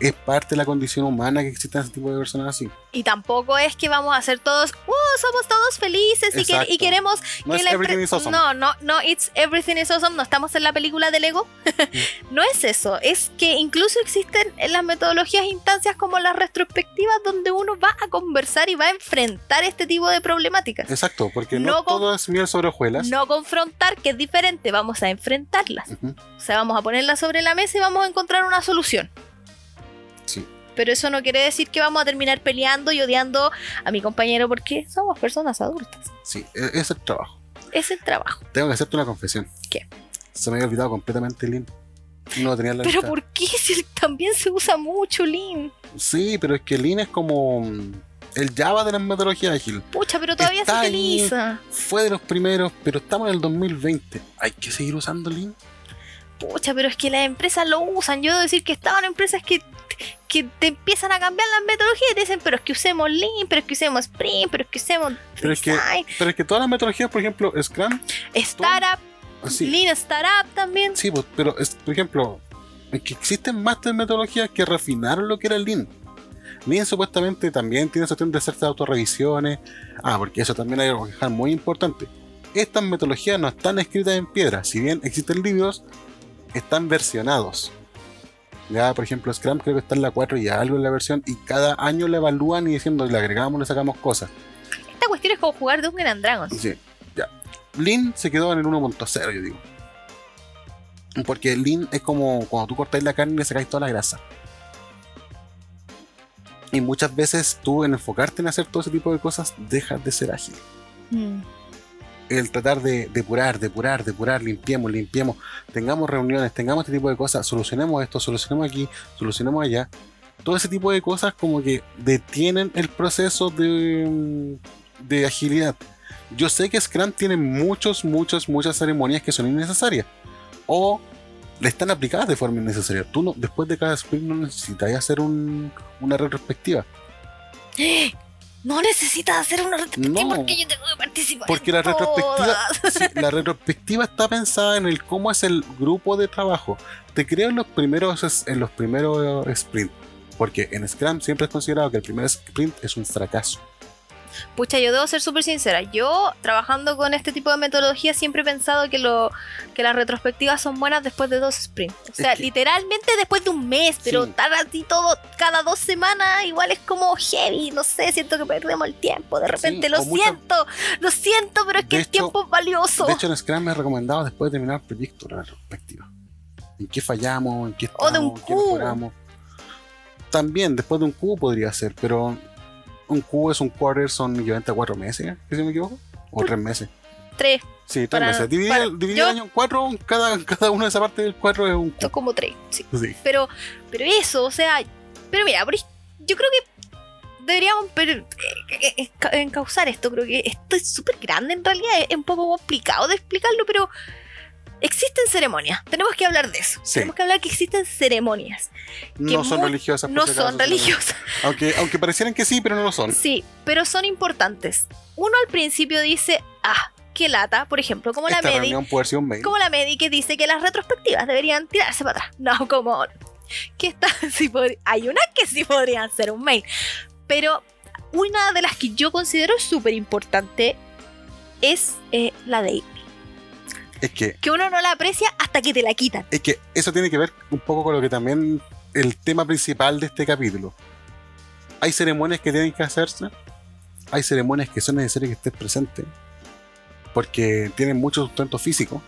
es parte de la condición humana que existan ese tipo de personas así. Y tampoco es que vamos a ser todos, ¡uh! Somos todos felices y, que- y queremos No que es la everything is awesome. No, no, no, it's everything is awesome. No estamos en la película de Lego. no es eso. Es que incluso existen en las metodologías instancias como las retrospectivas donde uno va a conversar y va a enfrentar este tipo de problemáticas. Exacto, porque no, No todo es miel sobre hojuelas. No confrontar, que es diferente, vamos a enfrentarlas. Ujú, O sea, vamos a ponerlas sobre la mesa y vamos a encontrar una solución. Pero eso no quiere decir que vamos a terminar peleando y odiando a mi compañero porque somos personas adultas. Sí, e- es el trabajo. Es el trabajo. Tengo que hacerte una confesión. ¿Qué? Se me había olvidado completamente Lean. No tenía en la Pero. ¿por qué si el- también se usa mucho Lean? Sí, pero es que Lean es como mm, el Java de las metodologías ágil. Pucha, pero todavía Está se ahí. utiliza. Fue de los primeros, pero estamos en el 2020. ¿Hay que seguir usando Lean? Pucha, pero es que las empresas lo usan. Yo debo decir que estaban empresas que, que te empiezan a cambiar las metodologías y te dicen, pero es que usemos Lean, pero es que usemos Sprint, pero es que usemos Pero es que- Pero es que todas las metodologías, por ejemplo, Scrum, Startup, así. Lean Startup también. Sí, pues, pero es, por ejemplo, es que existen más de metodologías que refinaron lo que era el Lean. Lean supuestamente también tiene opción de hacerse autorrevisiones. Ah, porque eso también hay algo que dejar muy importante. Estas metodologías no están escritas en piedra. Si bien existen libros, están versionados. Ya, por ejemplo, Scrum creo que está en la 4 y algo en la versión. Y cada año la evalúan y diciendo, le agregamos, le sacamos cosas. Esta cuestión es como jugar Dungeons and Dragons. Sí, ya. Lean se quedó en el 1.0, yo digo. Porque Lean es como cuando tú cortáis la carne y le sacáis toda la grasa. Y muchas veces tú en enfocarte en hacer todo ese tipo de cosas dejas de ser ágil. Mm. El tratar de depurar, depurar, depurar, limpiemos, limpiemos, tengamos reuniones, tengamos este tipo de cosas, solucionemos esto, solucionemos aquí, solucionemos allá. Todo ese tipo de cosas como que detienen el proceso de, mm, de agilidad. Yo sé que Scrum tiene muchos, muchas, muchas ceremonias que son innecesarias. O le están aplicadas de forma innecesaria. Tú no, después de cada sprint no necesitas hacer un- una retrospectiva. No necesitas hacer una retrospectiva No. porque yo tengo que participar. Porque en la retrospectiva, sí, la retrospectiva está pensada en el cómo es el grupo de trabajo. Te creo en los primeros en los primeros sprint, porque en Scrum siempre es considerado que el primer sprint es un fracaso. Pucha, yo debo ser súper sincera. Yo, trabajando con este tipo de metodología, siempre he pensado que, lo, que las retrospectivas son buenas después de dos sprints. O sea, que- literalmente después de un mes, pero Sí. estar así todo cada dos semanas, igual es como heavy. No sé, siento que perdemos el tiempo. De repente, Sí, lo siento, lo siento, pero es que De el hecho- tiempo es valioso. De hecho, en Scrum me recomendado después de terminar el proyecto la retrospectiva. ¿En qué fallamos? ¿En qué O de un estamos? ¿En qué mejoramos? También, después de un cubo podría ser, pero un cubo es un quarter, son equivalente a cuatro meses, si no me equivoco. O tres meses. Tres, Sí, tres Para- meses. Dividir, para- el- dividir yo- el año en cuatro, cada, cada una de esa parte del cuatro es un esto cubo. como tres, sí. Sí. Pero, pero eso, o sea, pero mira, yo creo que deberíamos pero, eh, eh, ca- encauzar esto. Creo que esto es súper grande en realidad, es un poco complicado de explicarlo, pero existen ceremonias. Tenemos que hablar de eso. Sí. Tenemos que hablar que existen ceremonias. No son religiosas. No si son religiosas. Aunque, aunque parecieran que sí, pero no lo son. Sí, pero son importantes. Uno al principio dice, ah, qué lata, por ejemplo, como la Medi. como la Medi que dice que las retrospectivas deberían tirarse para atrás. No, como que está, pod- hay unas que sí podrían ser un mail. Pero una de las que yo considero súper importante es eh, la de Es que que uno no la aprecia hasta que te la quitan. Es que eso tiene que ver un poco con lo que también el tema principal de este capítulo. Hay ceremonias que tienen que hacerse, hay ceremonias que son necesarias que estés presente, porque tienen mucho sustento físico.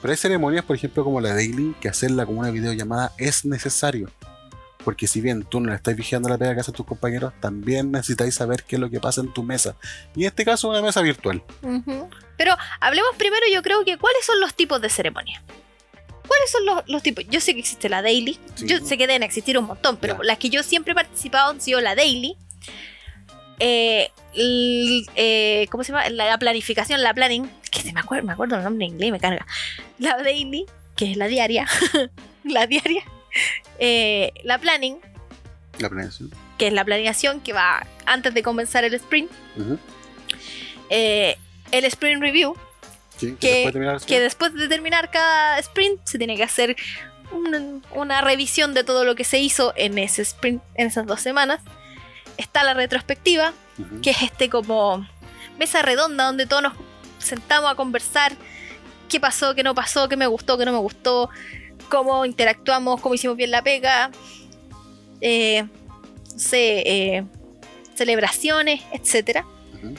Pero hay ceremonias, por ejemplo, como la Daily, que hacerla como una videollamada es necesario. Porque si bien tú no le estás vigilando la pega que hacen tus compañeros, también necesitáis saber qué es lo que pasa en tu mesa. Y en este caso, una mesa virtual. Ujú. Pero hablemos primero, yo creo que cuáles son los tipos de ceremonia. ¿Cuáles son los, los tipos? Yo sé que existe la daily, Sí. yo sé que deben existir un montón, pero Ya. las que yo siempre he participado han sido la daily, eh, eh, ¿cómo se llama? La, la planificación, la planning, que se me acuerdo, me acuerdo el nombre en inglés, me carga. La daily, que es la diaria, la diaria, eh, la planning, La planeación. que es la planeación que va antes de comenzar el sprint, eh, el sprint review, Sí, Que- después de que después de terminar cada sprint se tiene que hacer un- una revisión de todo lo que se hizo en ese sprint, en esas dos semanas. Está la retrospectiva, Ujú. que es este como mesa redonda donde todos nos sentamos a conversar qué pasó, qué no pasó, qué me gustó, qué no me gustó, cómo interactuamos, cómo hicimos bien la pega, eh, no sé, eh, celebraciones, etcétera Ujú.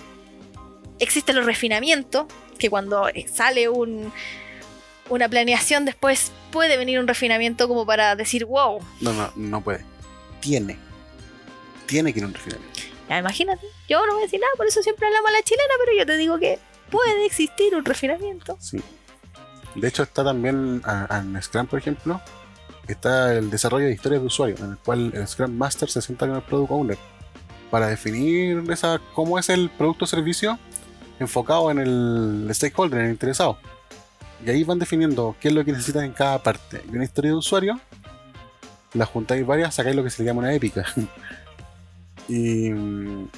existen los refinamientos, que cuando sale un, una planeación después puede venir un refinamiento como para decir, wow, No, no, no puede. Tiene. Tiene que ir un refinamiento. ya imagínate, yo no voy a decir nada, por eso siempre hablamos a la chilena, pero yo te digo que puede existir un refinamiento. Sí. De hecho, está también en Scrum, por ejemplo, está el desarrollo de historias de usuario, en el cual el Scrum Master se sienta con el Product Owner para definir esa, cómo es el producto o servicio enfocado en el stakeholder, en el interesado. Y ahí van definiendo qué es lo que necesitan en cada parte. Y una historia de usuario, la juntáis varias, sacáis lo que se le llama una épica. y mm,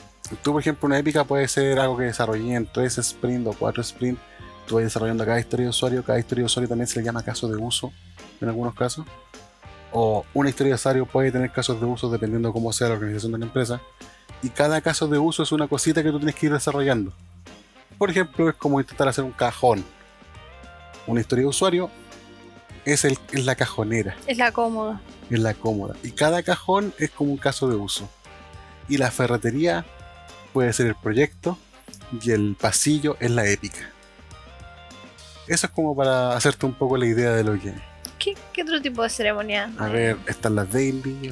tú, por ejemplo, una épica puede ser algo que desarrollé en tres sprints o cuatro sprints tú vas desarrollando cada historia de usuario, cada historia de usuario también se le llama caso de uso en algunos casos. O una historia de usuario puede tener casos de uso dependiendo de cómo sea la organización de la empresa. Y cada caso de uso es una cosita que tú tienes que ir desarrollando. Por ejemplo, es como intentar hacer un cajón. Una historia de usuario es, el, es la cajonera, Es la cómoda. es la cómoda. Y cada cajón es como un caso de uso. Y la ferretería puede ser el proyecto y el pasillo es la épica. Eso es como para hacerte un poco la idea de lo que es. ¿Qué, qué otro tipo de ceremonia? A ver, están las daily.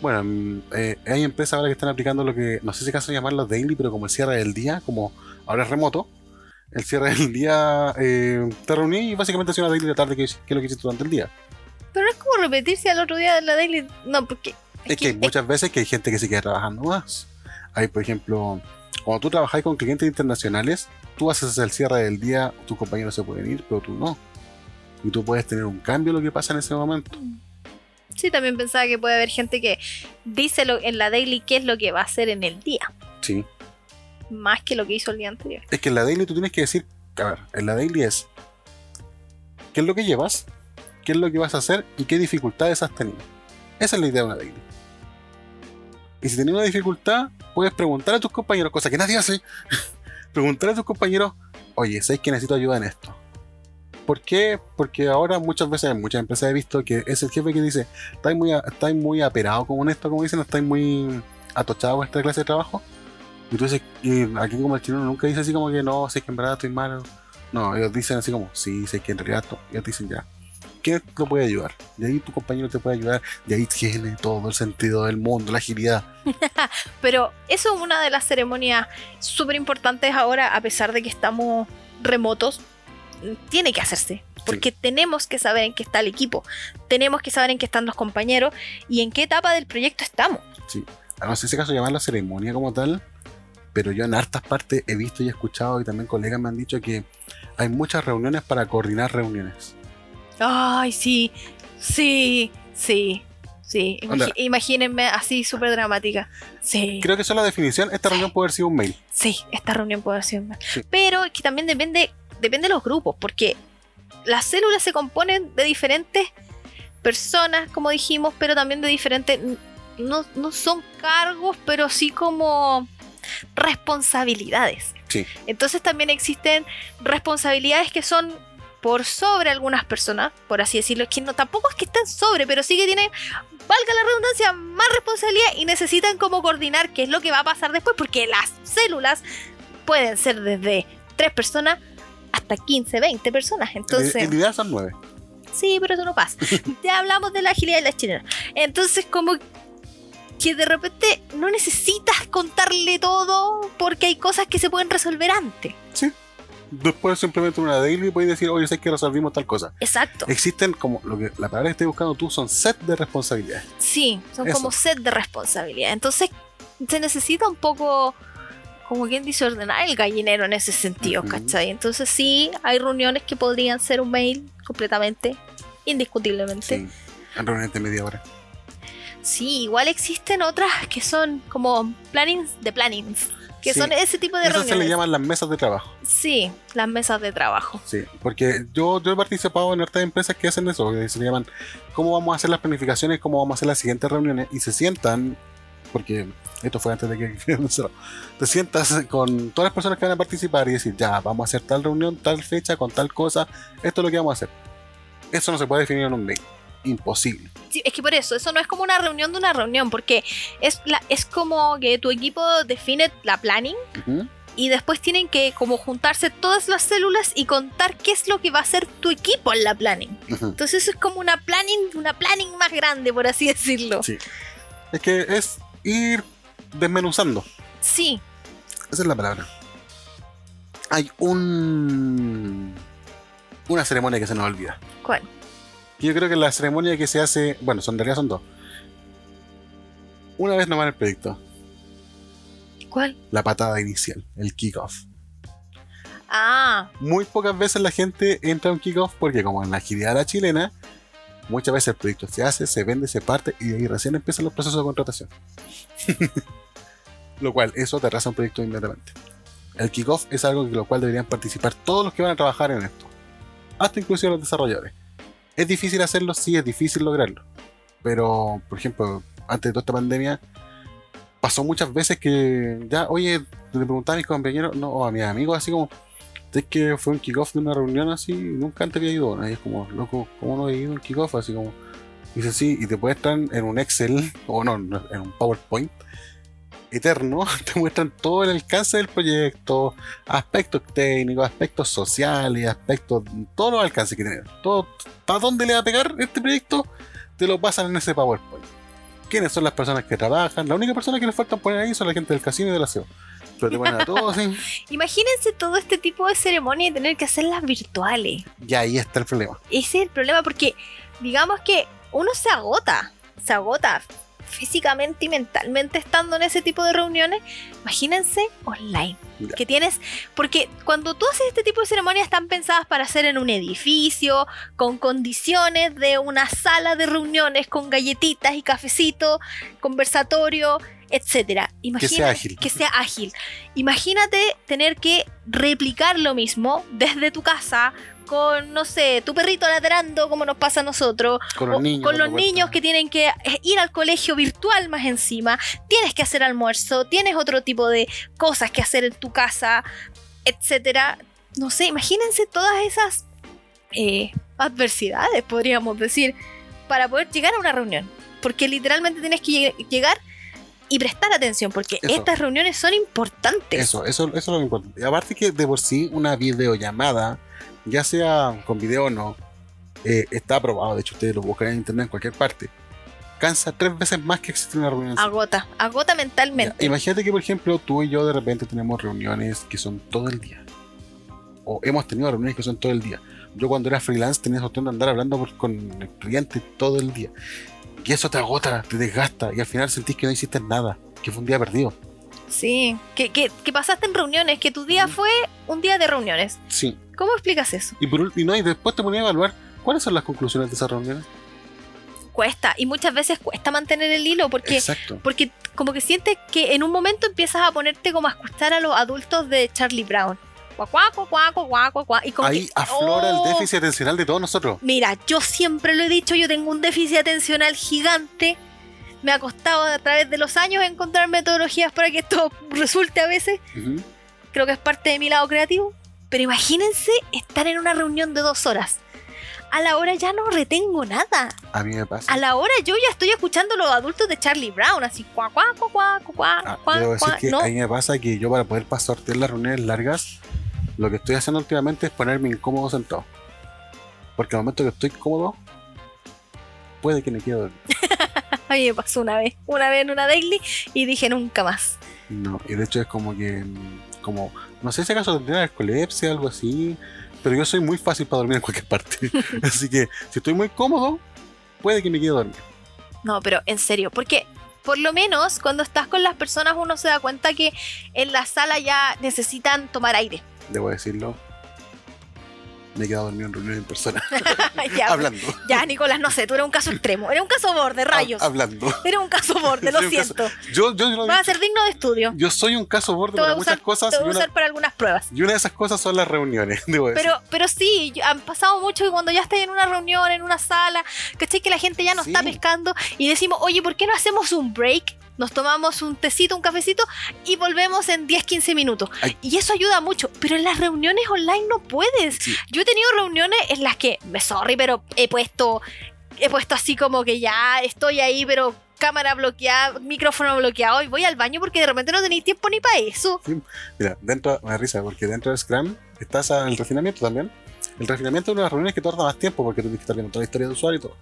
Bueno, mm, eh, hay empresas ahora que están aplicando lo que, no sé si acaso llamarlo daily, pero como el cierre del día, como ahora es remoto, el cierre del día eh, te reuní y básicamente hacía una daily de la tarde que, que es lo que hiciste durante el día. Pero no es como repetirse al otro día de la daily. No, porque. Es que hay muchas veces que hay gente que se queda trabajando más. Hay, por ejemplo, cuando tú trabajas con clientes internacionales, tú haces el cierre del día, tus compañeros se pueden ir, pero tú no. Y tú puedes tener un cambio en lo que pasa en ese momento. Sí, también pensaba que puede haber gente que dice lo- en la daily qué es lo que va a hacer en el día, Sí. más que lo que hizo el día anterior. Es que en la daily tú tienes que decir, a ver, en la daily es qué es lo que llevas, qué es lo que vas a hacer y qué dificultades has tenido. Esa es la idea de una daily. Y si tienes una dificultad, puedes preguntar a tus compañeros, cosa que nadie hace. preguntar a tus compañeros, oye, ¿sabes que necesito ayuda en esto? ¿Por qué? Porque ahora muchas veces en muchas empresas he visto que es el jefe que dice, estáis muy, muy aperado con esto, como dicen, estáis muy atochados con esta clase de trabajo. Y tú dices, y aquí como el chileno nunca dice así como que no, sé que en verdad estoy mal. No, ellos dicen así como, sí, sé que en realidad no. Ellos dicen ya. ¿Quién lo puede ayudar? De ahí tu compañero te puede ayudar. De ahí tiene todo el sentido del mundo, la agilidad. Pero eso es una de las ceremonias súper importantes ahora, a pesar de que estamos remotos. Tiene que hacerse. Porque tenemos que saber en qué está el equipo. Tenemos que saber en qué están los compañeros y en qué etapa del proyecto estamos. No sé si acaso llamarla ceremonia como tal, pero yo en hartas partes he visto y he escuchado y también colegas me han dicho que hay muchas reuniones para coordinar reuniones. Ay, sí, sí, sí, sí. Onda. imagínense así súper dramática. Sí, Creo que eso es la definición. Esta reunión puede haber sido un mail. sí, esta reunión puede ser más. Sí. Pero es que también depende, depende de los grupos, porque las células se componen de diferentes personas, como dijimos, pero también de diferentes, no, no son cargos, pero sí como responsabilidades. Sí. Entonces también existen responsabilidades que son por sobre algunas personas, por así decirlo, que no tampoco es que estén sobre, pero sí que tienen, valga la redundancia, más responsabilidad y necesitan como coordinar qué es lo que va a pasar después, porque las células pueden ser desde tres personas hasta 15, 20 personas. Entonces, En realidad son nueve. Sí, pero eso no pasa. ya hablamos de la agilidad de las chilenas. Entonces, como que de repente no necesitas contarle todo porque hay cosas que se pueden resolver antes. Después simplemente una daily y puedes decir, oye, sé que resolvimos tal cosa. Exacto. Existen como lo que la palabra que estoy buscando tú son set de responsabilidades. Sí, son Eso. como set de responsabilidad. Entonces, se necesita un poco, como quien dice, ordenar el gallinero en ese sentido, Ujú. ¿cachai? Entonces, sí, hay reuniones que podrían ser un mail completamente, indiscutiblemente. Sí. Reuniones de media hora. Sí, igual existen otras que son como plannings de plannings, que Sí. son ese tipo de Esas se le reuniones. llaman las mesas de trabajo. Sí, las mesas de trabajo. Sí, porque yo, yo he participado en hartas empresas que hacen eso, que se le llaman cómo vamos a hacer las planificaciones, cómo vamos a hacer las siguientes reuniones, y se sientan, porque esto fue antes de que te sientas con todas las personas que van a participar y decir, ya, vamos a hacer tal reunión, tal fecha, con tal cosa, esto es lo que vamos a hacer. Eso no se puede definir en un mail. Imposible. Sí, es que por eso, eso no es como una reunión de una reunión, porque es, la, es como que tu equipo define la planning y después tienen que como juntarse todas las células y contar qué es lo que va a hacer tu equipo en la planning. Entonces es como una planning, una planning más grande, por así decirlo. Sí. Es que es ir desmenuzando. Sí, Esa es la palabra. Hay un. Una ceremonia que se nos olvida. ¿cuál? Yo creo que la ceremonia que se hace. Bueno, son, en realidad son dos. Una vez nomás el proyecto. ¿Cuál? La patada inicial, el kickoff. Ah, Muy pocas veces la gente entra a un kickoff porque, como en la agilidad la chilena, muchas veces el proyecto se hace, se vende, se parte y ahí recién empiezan los procesos de contratación. lo cual, eso te atrasa un proyecto inmediatamente. El kickoff es algo en lo cual deberían participar todos los que van a trabajar en esto, hasta inclusive los desarrolladores. ¿Es difícil hacerlo? Sí, es difícil lograrlo. Pero, por ejemplo, antes de toda esta pandemia, pasó muchas veces que ya, oye, le preguntaba a mis compañeros, no, o a mis amigos, así como, es que fue un kickoff de una reunión así, nunca antes había ido. Y es como, loco, ¿cómo no he ido un kickoff? Así como, dice sí, y te muestran en un Excel, o no, en un PowerPoint eterno, te muestran todo el alcance del proyecto, aspectos técnicos, aspectos sociales, aspectos, todos los alcances que tiene. Todo, ¿para dónde le va a pegar este proyecto? Te lo pasan en ese PowerPoint. quiénes son las personas que trabajan. La única persona que les faltan poner ahí son la gente del casino y del aseo. Pero te ponen a todos. Imagínense todo este tipo de ceremonia y tener que hacerlas virtuales. Y ahí está el problema. Ese es el problema porque digamos que uno se agota, se agota físicamente y mentalmente estando en ese tipo de reuniones. Imagínense online. Que tienes, porque cuando tú haces este tipo de ceremonias están pensadas para hacer en un edificio, con condiciones de una sala de reuniones, con galletitas y cafecito, conversatorio, etcétera. Imagina- sea ágil. Que sea ágil. Imagínate tener que replicar lo mismo desde tu casa con, no sé, tu perrito ladrando como nos pasa a nosotros, Con los o niños. con los niños que tienen que eh, ir al colegio virtual más encima, tienes que hacer almuerzo, tienes otro tipo de cosas que hacer en tu casa, etcétera. No sé, imagínense todas esas eh, adversidades, podríamos decir, para poder llegar a una reunión. Porque literalmente tienes que lleg- llegar y prestar atención, porque Eso. estas reuniones son importantes. Eso, eso, eso es lo importante. Y aparte que de por sí una videollamada, ya sea con video o no, eh, está aprobado. De hecho, ustedes lo buscan en internet en cualquier parte. Cansa tres veces más que existe una reunión. Agota, agota mentalmente. Ya, Imagínate que, por ejemplo, tú y yo de repente tenemos reuniones que son todo el día. O hemos tenido reuniones que son todo el día. Yo cuando era freelance tenía opción de andar hablando por- con el cliente todo el día. Y eso te agota, te desgasta. Y al final sentís que no hiciste nada. Que fue un día perdido. Sí, que, que, que pasaste en reuniones, que tu día fue un día de reuniones. Sí. ¿Cómo explicas eso? Y, por, y no, y después te ponía a evaluar cuáles son las conclusiones de esas reuniones. Cuesta, y muchas veces cuesta mantener el hilo porque, Exacto. porque como que sientes que en un momento empiezas a ponerte como a escuchar a los adultos de Charlie Brown. Cuá, cuá, cuá, y como Ahí que, aflora ¡oh! el déficit atencional de todos nosotros. Mira, yo siempre lo he dicho, yo tengo un déficit atencional gigante. Me ha costado a través de los años encontrar metodologías para que esto resulte a veces. Creo que es parte de mi lado creativo. Pero imagínense estar en una reunión de dos horas. A la hora ya no retengo nada. A mí me pasa. A la hora yo ya estoy escuchando los adultos de Charlie Brown, así cuá, cuá, cuá, cuá, cuá, Ah, cuá, debo decir cuá, que ¿no? a mí me pasa que yo para poder pasar las reuniones largas, lo que estoy haciendo últimamente es ponerme incómodo sentado. Porque al momento que estoy cómodo, puede que me quede dormido. A mí me pasó una vez, una vez en una daily y dije nunca más. No, y de hecho es como que, como, no sé si acaso tendría narcolepsia o algo así, pero yo soy muy fácil para dormir en cualquier parte. así que si estoy muy cómodo, puede que me quede dormido. No, pero en serio, porque por lo menos cuando estás con las personas uno se da cuenta que en la sala ya necesitan tomar aire. Debo decirlo. Me he quedado dormido en reuniones en persona. ya, hablando. ya, Nicolás, no sé, tú eres un caso extremo, eres un caso borde, rayos. Hab- hablando. Eres un caso borde, lo un caso- siento. Yo, yo, lo Vas a ser digno de estudio. Yo soy un caso borde para muchas cosas te y voy a una, usar para algunas pruebas. y una de esas cosas son las reuniones, debo decir. Pero, pero sí, han pasado mucho que cuando ya estás en una reunión, en una sala, ¿cachai? Que la gente ya nos Sí. está pescando y decimos, oye, ¿por qué no hacemos un break? Nos tomamos un tecito, un cafecito y volvemos en 10, 15 minutos. Ay. Y eso ayuda mucho, pero en las reuniones online no puedes. Sí. Yo he tenido reuniones en las que, me sorry, pero he puesto, he puesto así como que ya estoy ahí, pero cámara bloqueada, micrófono bloqueado y voy al baño porque de repente no tenéis tiempo ni para eso. Mira, dentro, me da risa, porque dentro del Scrum estás en el refinamiento también. El refinamiento es una de las reuniones que tarda más tiempo porque tienes que estar viendo toda la historia de usuario y todo.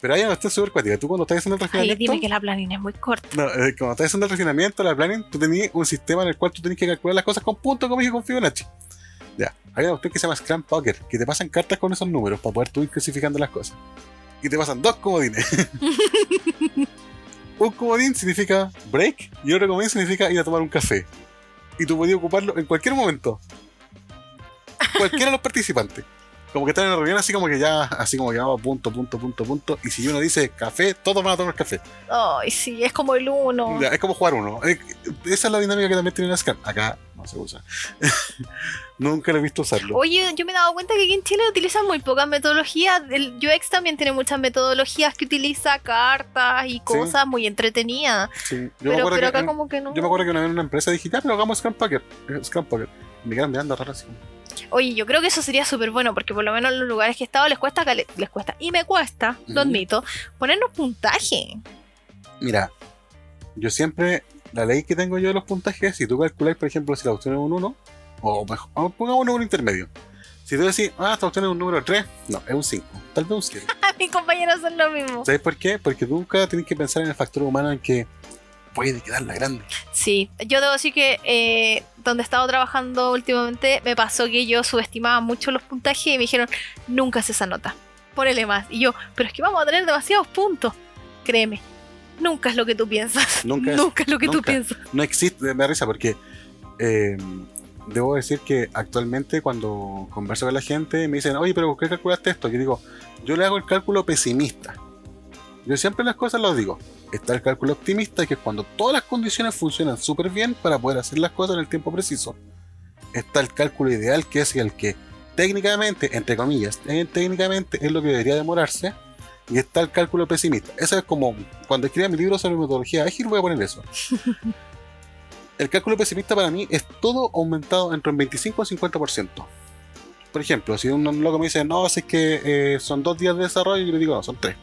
Pero ahí no estás súper cuática. Tú cuando estás haciendo el Ay, refinamiento. dime que la planilla es muy corta. No, eh, cuando estás haciendo el refinamiento, la planning, tú tenías un sistema en el cual tú tenías que calcular las cosas con punto, como dije con Fibonacci. Ya, hay una cuestión que se llama Scrum Poker, que te pasan cartas con esos números para poder tú ir clasificando las cosas. Y te pasan dos comodines. un comodín significa break y otro comodín significa ir a tomar un café. Y tú podías ocuparlo en cualquier momento. Cualquiera de los participantes. Como que están en la reunión así como que ya, así como que vamos punto, punto, punto, punto. Y si uno dice café, todos van a tomar café. Ay, sí, es como el uno. Ya, es como jugar uno. Esa es la dinámica que también tiene Scrum. Acá no se usa. Nunca lo he visto usarlo. Oye, yo me he dado cuenta que aquí en Chile utilizan muy pocas metodologías. El UX también tiene muchas metodologías que utiliza cartas y cosas muy entretenidas. Sí. Yo, Pero, acuerdo pero que acá en- como que no. yo me acuerdo que una vez en una empresa ya, pero hagamos Scrum eh, Scrum Poker. Me quedan mirando raro así. Oye, yo creo que eso sería súper bueno porque por lo menos en los lugares que he estado les cuesta, les cuesta. Y me cuesta, lo admito, ponernos puntaje. Mira, yo siempre, la ley que tengo yo de los puntajes, si tú calculas, por ejemplo, si la opción es un 1, o mejor, o pongamos un intermedio. Si tú decís, ah, esta opción es un número 3, no, es un 5, tal vez un 7. mis compañeros hacen lo mismo. ¿Sabes por qué? Porque nunca tienes que pensar en el factor humano en que puede quedarla grande. Sí, yo debo decir que eh, donde he estado trabajando últimamente me pasó que yo subestimaba mucho los puntajes y me dijeron, nunca haces esa nota, ponele más. Y yo, pero es que vamos a tener demasiados puntos, créeme. Nunca es lo que tú piensas. Nunca es, Nunca es lo que tú piensas. No existe, me da risa porque eh, debo decir que actualmente cuando converso con la gente me dicen, oye, pero ¿por qué calculaste esto? Yo digo, yo le hago el cálculo pesimista. Yo siempre las cosas las digo. Está el cálculo optimista, que es cuando todas las condiciones funcionan súper bien para poder hacer las cosas en el tiempo preciso. Está el cálculo ideal, que es el que técnicamente, entre comillas, eh, técnicamente es lo que debería demorarse. Y está el cálculo pesimista. Eso es como cuando escribía mi libro sobre metodología ágil, voy a poner eso. El cálculo pesimista para mí es todo aumentado entre un 25 y un 50%. Por ejemplo, si un loco me dice, no, si es que eh, son dos días de desarrollo, yo le digo, no, son tres.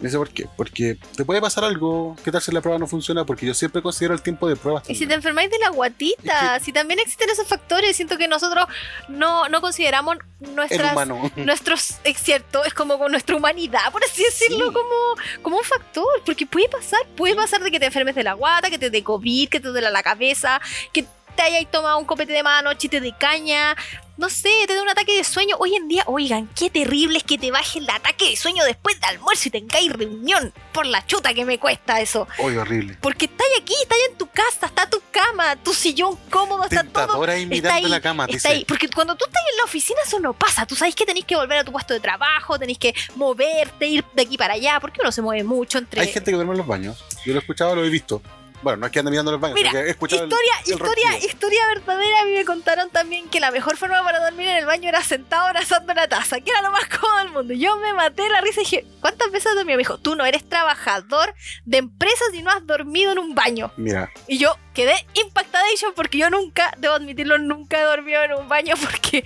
Me dice, ¿por qué? Porque te puede pasar algo, ¿qué tal si la prueba no funciona? Porque yo siempre considero el tiempo de prueba. Y si te enfermáis de la guatita, si también existen esos factores, siento que nosotros no, no consideramos nuestras, humano. nuestros, es cierto, es como con nuestra humanidad, por así decirlo, Sí. como, como un factor, porque puede pasar, puede pasar de que te enfermes de la guata, que te dé COVID, que te duela la cabeza, que te hayas tomado un copete de mano, chiste de caña, no sé, te da un ataque de sueño. Hoy en día, oigan, qué terrible es que te baje el ataque de sueño después de almuerzo y tengáis reunión, por la chuta que me cuesta eso. Oye, horrible. Porque estás aquí, estás en tu casa, está tu cama, tu sillón cómodo, está todo. Ahí Está ahí, la cama, Está ahí. Porque cuando tú estás en la oficina eso no pasa. Tú sabes que tenéis que volver a tu puesto de trabajo, tenéis que moverte, ir de aquí para allá, porque uno se mueve mucho entre... Hay gente que duerme en los baños. Yo lo he escuchado, lo he visto. Bueno, no es que ande mirando en los baños, Mira, sino que he escuchado el- Historia, el historia, historia verdadera. A mí me contaron también que la mejor forma para dormir en el baño era sentado abrazando la taza, que era lo más cómodo del mundo. Yo me maté la risa y dije, ¿cuántas veces dormí? Me dijo, tú no eres trabajador de empresas y no has dormido en un baño. Mira, Y yo quedé impactadation porque yo nunca, debo admitirlo, nunca he dormido en un baño porque,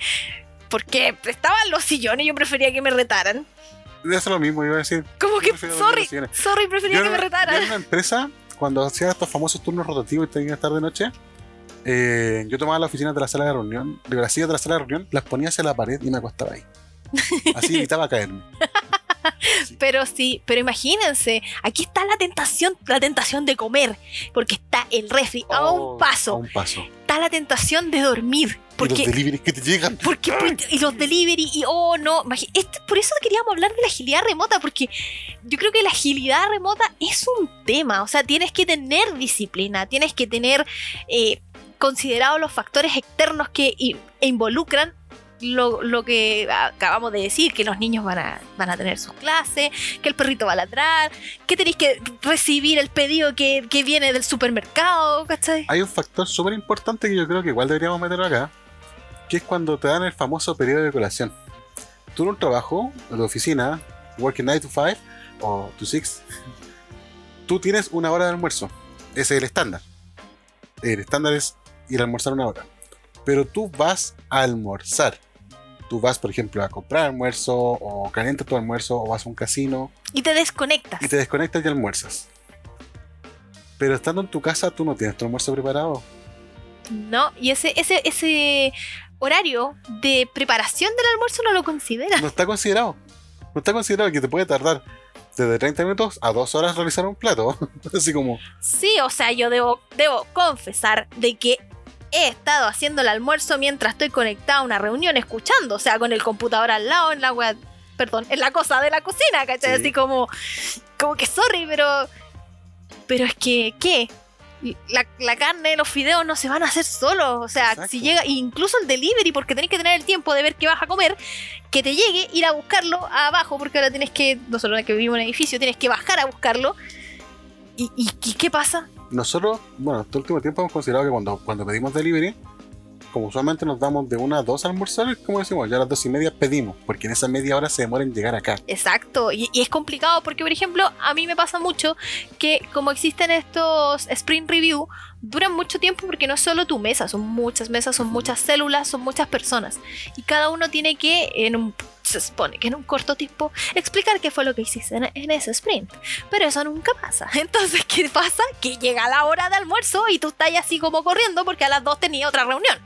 porque estaban los sillones y yo prefería que me retaran. debe ser lo mismo, iba a decir. Como que, sorry, sorry, prefería Yo que me en- yo retaran. en una empresa, cuando hacían estos famosos turnos rotativos y tenían que estar de noche, eh, yo tomaba las oficinas de la sala de reunión, de las sillas de la sala de reunión, las ponía hacia la pared y me acostaba ahí. Así evitaba caerme. Pero sí, pero imagínense, aquí está la tentación, la tentación de comer, porque está el refri a Oh, un paso, A un paso. Está la tentación de dormir, Y porque los deliveries que te llegan. porque, y los delivery y oh no, este- por eso queríamos hablar de la agilidad remota porque yo creo que la agilidad remota es un tema, o sea, tienes que tener disciplina, tienes que tener eh, considerados los factores externos que involucran lo, que acabamos de decir, que los niños van a, van a tener sus clases, que el perrito va a ladrar, que tenéis que recibir el pedido que, que viene del supermercado, ¿cachai? Hay un factor súper importante que yo creo que igual deberíamos meterlo acá, que es cuando te dan el famoso periodo de colación. Tú en un trabajo, en tu oficina, working 9 to 5 o to 6, tú tienes una hora de almuerzo. Ese es el estándar. El estándar es ir a almorzar una hora. Pero tú vas a almorzar. Tú vas, por ejemplo, a comprar almuerzo o calientas tu almuerzo o vas a un casino Y te desconectas. y te desconectas y almuerzas. Pero estando en tu casa, tú no tienes tu almuerzo preparado. No, y ese, ese, ese horario de preparación del almuerzo no lo considera. No está considerado. No está considerado que te puede tardar desde 30 minutos a 2 horas realizar un plato. Así como, Sí, o sea, yo debo, debo confesar de que he estado haciendo el almuerzo mientras estoy conectada a una reunión, escuchando, o sea, con el computador al lado, en la web, perdón, en la cosa de la cocina, ¿cachai? Sí. Así como, como que sorry, pero, pero es que, ¿qué? La, la carne, los fideos no se van a hacer solos, o sea, Exacto. si llega, incluso el delivery, porque tenés que tener el tiempo de ver qué vas a comer, que te llegue, ir a buscarlo abajo, porque ahora tienes que, nosotros que vivimos en un edificio, tienes que bajar a buscarlo. ¿Y, y, y qué pasa? Nosotros, bueno, este último tiempo hemos considerado que cuando, cuando pedimos delivery, como usualmente nos damos de una a dos almorzar, como decimos, ya a las dos y media pedimos, porque en esa media hora se demora en llegar acá. Exacto, y, y es complicado porque, por ejemplo, a mí me pasa mucho que como existen estos sprint review, duran mucho tiempo porque no es solo tu mesa, son muchas mesas, son muchas células, son muchas personas. Y cada uno tiene que, en un, se supone que en un corto tiempo, explicar qué fue lo que hiciste en, en ese sprint. Pero eso nunca pasa. Entonces, ¿qué pasa? Que llega la hora de almuerzo y tú estás así como corriendo porque a las dos tenía otra reunión.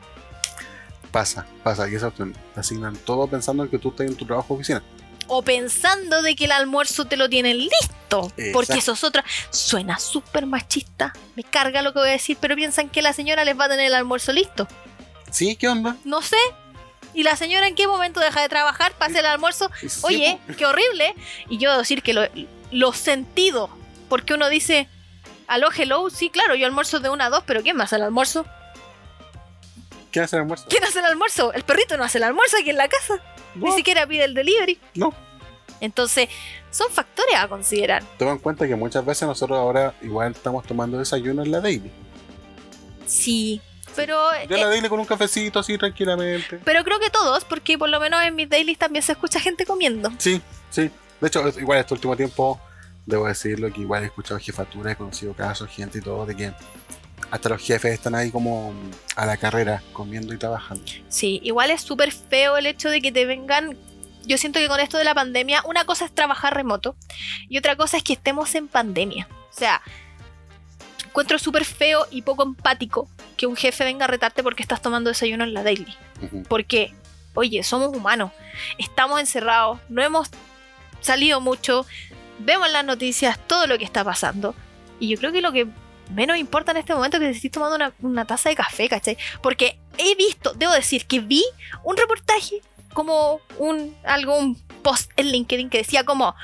Pasa, pasa, y opción. Te asignan todo pensando en que tú estás en tu trabajo de oficina. o pensando de que el almuerzo te lo tienen listo. Porque Exacto. eso es otra. Suena súper machista. Me carga lo que voy a decir, pero piensan que la señora les va a tener el almuerzo listo. ¿Sí? ¿Qué onda? No sé. ¿Y la señora en qué momento deja de trabajar para hacer el almuerzo? Oye, qué horrible. Y yo debo decir que lo, lo sentido. Porque uno dice, aló, hello, sí, claro, yo almuerzo de una a dos, pero ¿quién me hace el almuerzo? ¿Qué hace el almuerzo? ¿Quién hace el almuerzo? El perrito no hace el almuerzo aquí en la casa. No, Ni siquiera pide el delivery. no. Entonces, son factores a considerar. Toma en cuenta que muchas veces nosotros ahora igual estamos tomando desayuno en la daily. Sí, pero, Yo en eh, la daily con un cafecito así tranquilamente. pero creo que todos, porque por lo menos en mis dailies también se escucha gente comiendo. Sí, sí. De hecho, igual este último tiempo, debo decirlo que igual he escuchado jefatura, he conocido casos, gente y todo, de que hasta los jefes están ahí como a la carrera, comiendo y trabajando. Sí, igual es súper feo el hecho de que te vengan. Yo siento que con esto de la pandemia, una cosa es trabajar remoto y otra cosa es que estemos en pandemia. O sea, encuentro súper feo y poco empático que un jefe venga a retarte porque estás tomando desayuno en la daily. Porque, oye, somos humanos, estamos encerrados, no hemos salido mucho, vemos las noticias todo lo que está pasando. Y yo creo que lo que menos importa en este momento es que te estés tomando una, una taza de café, ¿cachai? Porque he visto, debo decir, que vi un reportaje como un algo, un post en LinkedIn que decía como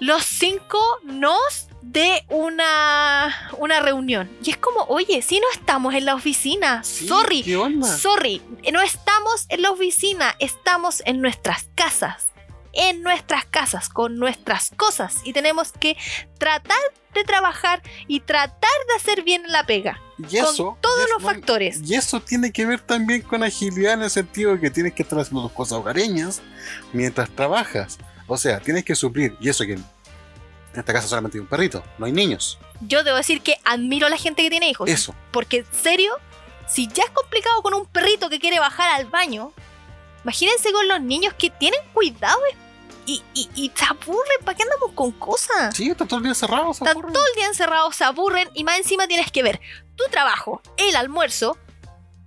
los cinco nos de una, una reunión. Y es como, oye, si no estamos en la oficina, Sí, sorry, ¿Qué onda? Sorry, no estamos en la oficina, estamos en nuestras casas. En nuestras casas, con nuestras cosas. Y tenemos que tratar de trabajar y tratar de hacer bien la pega. y eso, con todos y los eso- factores. Y eso tiene que ver también con agilidad en el sentido de que tienes que estar haciendo tus cosas hogareñas mientras trabajas. O sea, tienes que suplir. Y eso que en esta casa solamente hay un perrito, no hay niños. Yo debo decir que admiro a la gente que tiene hijos. Eso. Porque, en serio, si ya es complicado con un perrito que quiere bajar al baño, imagínense con los niños que tienen cuidado y, y, y se aburren. ¿Para qué andamos con cosas? Sí, está todo el día cerrado. se Están todo el día encerrados, se aburren y más encima tienes que ver tu trabajo, el almuerzo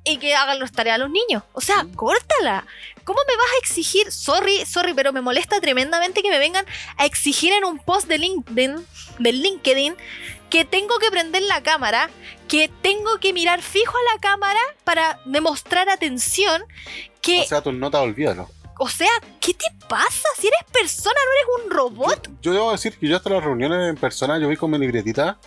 y que hagan las tareas los niños. O sea, córtala. ¿Cómo me vas a exigir? Sorry, sorry, pero me molesta tremendamente que me vengan a exigir en un post de LinkedIn, de LinkedIn que tengo que prender la cámara, que tengo que mirar fijo a la cámara para demostrar atención, que, O sea, tus notas, olvídalo. o sea, ¿qué te pasa? Si eres persona, no eres un robot. Yo, yo debo decir que yo hasta las reuniones en persona, yo voy con mi libretita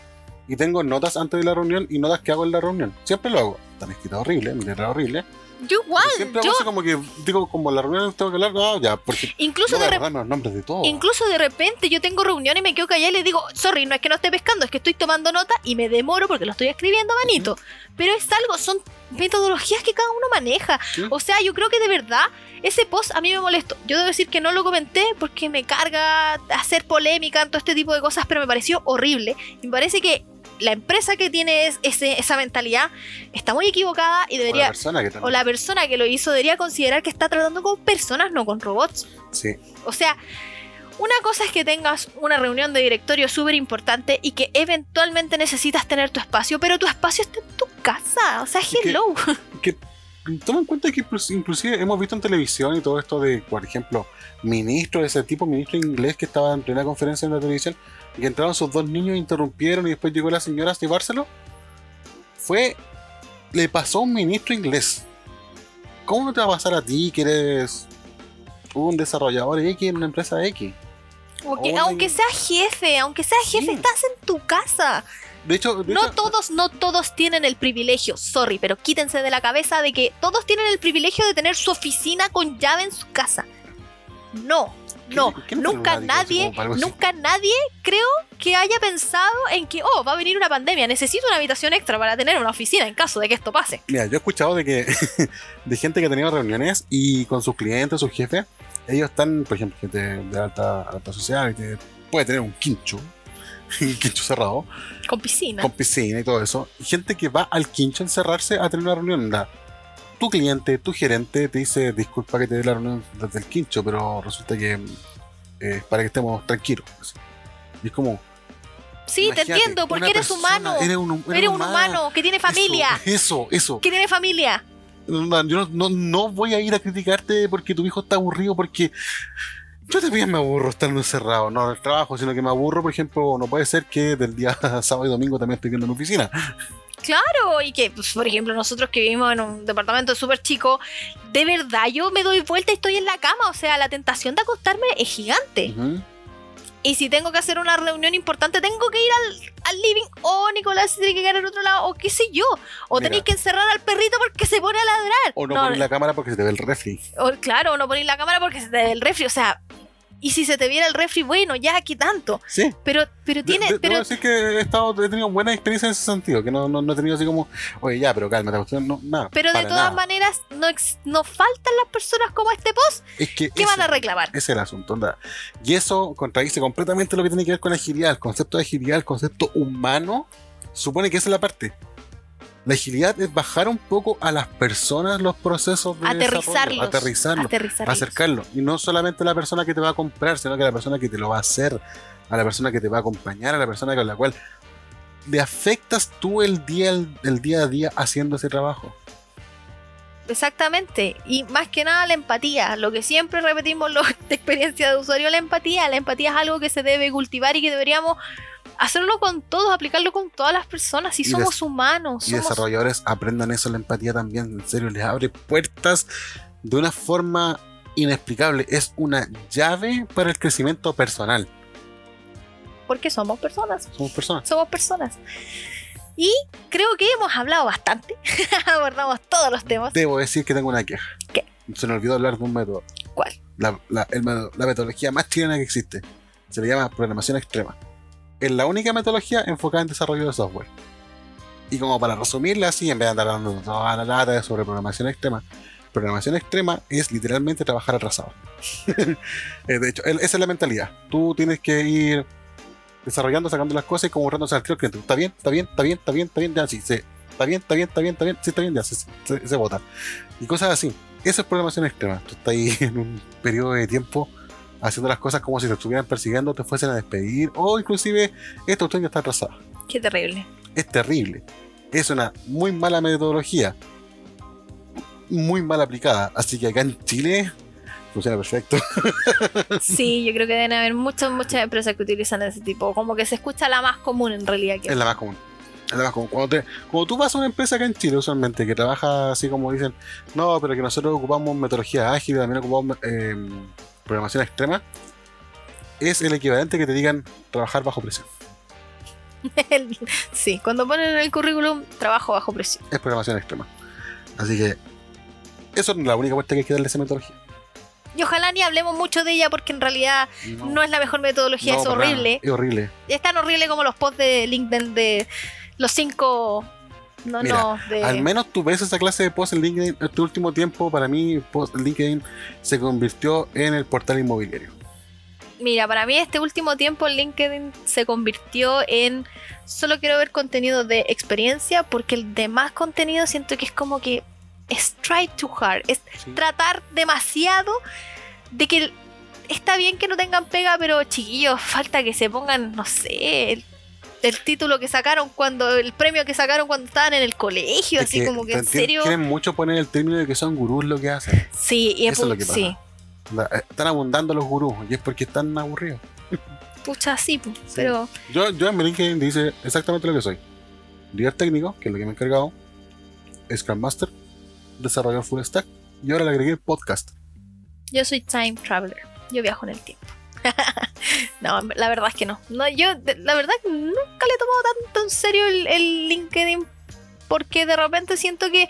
y tengo notas antes de la reunión y notas que hago en la reunión. Siempre lo hago. Tan escrito horrible, mi letra horrible. Yo igual, siempre yo hago como que, digo, como la reunión tengo que hablar, no, ya, porque incluso no de los nombres de. Incluso de repente yo tengo reunión y me quedo callada y le digo, sorry, no es que no esté pescando, es que estoy tomando nota y me demoro porque lo estoy escribiendo manito. Pero es algo, son metodologías que cada uno maneja. Sí. O sea, yo creo que de verdad ese post a mí me molestó. Yo debo decir que no lo comenté porque me carga hacer polémica en todo este tipo de cosas, pero me pareció horrible. Y me parece que la empresa que tiene es- ese- esa mentalidad está muy equivocada y O la debería... persona que también. O la persona que lo hizo debería considerar que está tratando con personas, no con robots. Sí. O sea, una cosa es que tengas una reunión de directorio súper importante y que eventualmente necesitas tener tu espacio, pero tu espacio está en tu casa. O sea, hello. que toma en cuenta que inclus- inclusive hemos visto en televisión y todo esto de, por ejemplo, ministro de ese tipo, ministro inglés que estaba en plena conferencia en la televisión y que entraron sus dos niños, interrumpieron y después llegó la señora a llevárselo. Fue, le pasó a un ministro inglés. ¿Cómo no te va a pasar a ti que eres un desarrollador X en una empresa X? Como que, Oye. aunque sea jefe, aunque sea jefe, Sí. estás en tu casa. De hecho, de No hecho- todos, no todos tienen el privilegio, sorry, pero quítense de la cabeza de que todos tienen el privilegio de tener su oficina con llave en su casa. No, ¿Qué- no, qué nunca nadie, nunca nadie creo que haya pensado en que, oh, va a venir una pandemia, necesito una habitación extra para tener una oficina en caso de que esto pase. Mira, yo he escuchado de que de gente que ha tenido reuniones y con sus clientes, sus jefes, ellos están, por ejemplo, gente de alta, alta sociedad que puede tener un quincho, un quincho cerrado, Con piscina. con piscina y todo eso. Gente que va al quincho a encerrarse a tener una reunión. La- tu cliente, tu gerente te dice, disculpa que te dé la reunión desde el quincho, pero resulta que eh, para que estemos tranquilos. Y es como... sí, te entiendo, porque eres persona, humano. Eres un, hum- Eres un humano que tiene familia. Eso, eso. eso. Que tiene familia. No, yo no, no, voy a ir a criticarte porque tu hijo está aburrido, porque Yo también me aburro estando encerrado, no en el trabajo, sino que me aburro, por ejemplo, no puede ser que del día sábado y domingo también estoy viendo en la oficina. Claro, y que, pues, por ejemplo, nosotros que vivimos en un departamento súper chico, de verdad yo me doy vuelta y estoy en la cama. O sea, la tentación de acostarme es gigante. Y si tengo que hacer una reunión importante, tengo que ir al, al living. O Nicolás se tiene que quedar al otro lado. O qué sé yo. O Mira. tenéis que encerrar al perrito porque se pone a ladrar. O no, poner la cámara porque se te ve el refri. o, claro, o no ponéis la cámara porque se te ve el refri. O sea, y si se te viera el refri, bueno, ya aquí tanto. Sí. Pero, pero tiene. De- de- pero Debo decir que he, estado, he tenido buena experiencia en ese sentido, que no, no, no he tenido así como, oye, ya, pero cálmate, cuestión, no, nada. pero de todas nada. maneras, no, ex- no faltan las personas como este post es que que ese, van a reclamar. ese es el asunto, onda. Y eso contradice completamente lo que tiene que ver con la agilidad. El concepto de agilidad, el concepto humano, supone que esa es la parte. La agilidad es bajar un poco a las personas los procesos de Aterrizarlos. aterrizarlos, Aterrizarlos. acercarlo. Y no solamente la persona que te va a comprar, sino que la persona que te lo va a hacer, a la persona que te va a acompañar, a la persona con la cual le afectas tú el día, el, el día a día haciendo ese trabajo. Exactamente. Y más que nada la empatía. Lo que siempre repetimos de experiencia de usuario, la empatía. La empatía es algo que se debe cultivar y que deberíamos hacerlo con todos, aplicarlo con todas las personas. Si Y somos humanos. Y somos- desarrolladores aprendan eso, la empatía también, en serio, les abre puertas de una forma inexplicable. Es una llave para el crecimiento personal. Porque somos personas. Somos personas. Somos personas. Y creo que hemos hablado bastante. Abordamos todos los temas. Debo decir que tengo una queja. ¿Qué? Se me olvidó hablar de un método. ¿Cuál? La, la- el método- la metodología más chilena que existe. Se le llama programación extrema. Es la única metodología enfocada en desarrollo de software. Y como para resumirla así, en vez de andar dando toda la lata sobre programación extrema, programación extrema es literalmente trabajar atrasado. Eh, de hecho, esa es la mentalidad. Tú tienes que ir desarrollando, sacando las cosas y como borrándose al tiro al cliente. ¿Está bien? ¿Está bien? ¿Está bien? ¿Está bien? ¿Está bien? Ya, sí. ¿Está bien? ¿Está bien? ¿Está bien? ¿Está bien? Sí, está bien, ya, se, se, se vota. Y cosas así. Eso es programación extrema. Tú estás ahí en un periodo de tiempo haciendo las cosas como si te estuvieran persiguiendo, te fuesen a despedir, o inclusive esta cuestión ya está atrasada. Qué terrible. Es terrible. Es una muy mala metodología. Muy mal aplicada. Así que acá en Chile funciona perfecto. Sí, yo creo que deben haber muchas, muchas empresas que utilizan ese tipo. Como que se escucha la más común en realidad. Que Es la más común. Es la más común. Cuando, te- cuando tú vas a una empresa acá en Chile, usualmente, que trabaja así como dicen, no, pero que nosotros ocupamos metodología ágil, también ocupamos eh, programación extrema, es el equivalente que te digan trabajar bajo presión. sí, cuando ponen en el currículum trabajo bajo presión. Es programación extrema. Así que eso es la única vuelta que hay que darle a esa metodología. Y ojalá ni hablemos mucho de ella porque en realidad no, es la mejor metodología, no, es horrible. Es horrible. Es tan horrible como los posts de LinkedIn de los cinco. No, Mira, no, de. Al menos tú ves esa clase de post en LinkedIn. Este último tiempo, para mí, post LinkedIn se convirtió en el portal inmobiliario. Mira, para mí este último tiempo LinkedIn se convirtió en solo quiero ver contenido de experiencia porque el demás contenido siento que es como que es try too hard, es Sí. tratar demasiado de que está bien que no tengan pega, pero chiquillos, falta que se pongan, no sé, el, el título que sacaron cuando, el premio que sacaron cuando estaban en el colegio, Es así como que en serio. Quieren mucho poner el término de que son gurús lo que hacen. Sí, y es Eso es lo que pasa. sí, eh, Están abundando los gurús y es porque están aburridos. pucha, sí, pu, Sí. pero Yo, yo en LinkedIn dice exactamente lo que soy. Líder técnico, que es lo que me he encargado. Scrum Master. Desarrollador full stack. Y ahora le agregué podcast. Yo soy time traveler. Yo viajo en el tiempo. no, la verdad es que no. no yo, la verdad, nunca le he tomado tanto en serio el, el LinkedIn. Porque de repente siento que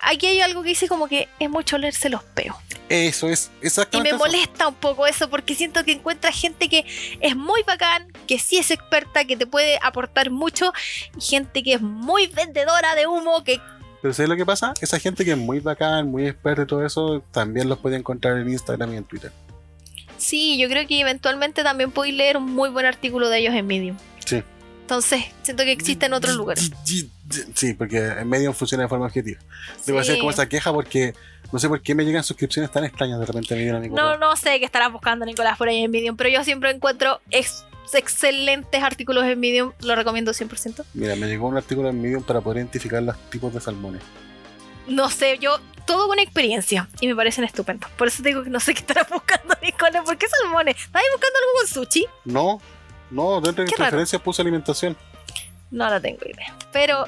aquí hay algo que dice como que es mucho leerse los peos. Eso es Y exactamente me eso. molesta un poco eso porque siento que encuentras gente que es muy bacán, que sí es experta, que te puede aportar mucho, y gente que es muy vendedora de humo, que Pero ¿sabes lo que pasa? Esa gente que es muy bacán, muy experta y todo eso, también los puede encontrar en Instagram y en Twitter. sí, yo creo que eventualmente también podéis leer un muy buen artículo de ellos en Medium. Sí. Entonces, siento que existe en otros lugares. Sí, porque en Medium funciona de forma objetiva. Debo Sí. hacer como esa queja porque no sé por qué me llegan suscripciones tan extrañas de repente a Medium No, no sé qué estarás buscando, Nicolás, por ahí en Medium, pero yo siempre encuentro ex- excelentes artículos en Medium, lo recomiendo 100%. Mira, me llegó un artículo en Medium para poder identificar los tipos de salmones. no sé, yo todo con experiencia y me parecen estupendos. Por eso digo que no sé qué estarás buscando, Nicole. ¿Por qué salmones? ¿Estás buscando algo con sushi? No, no, dentro de mis puse alimentación. No la tengo idea. Pero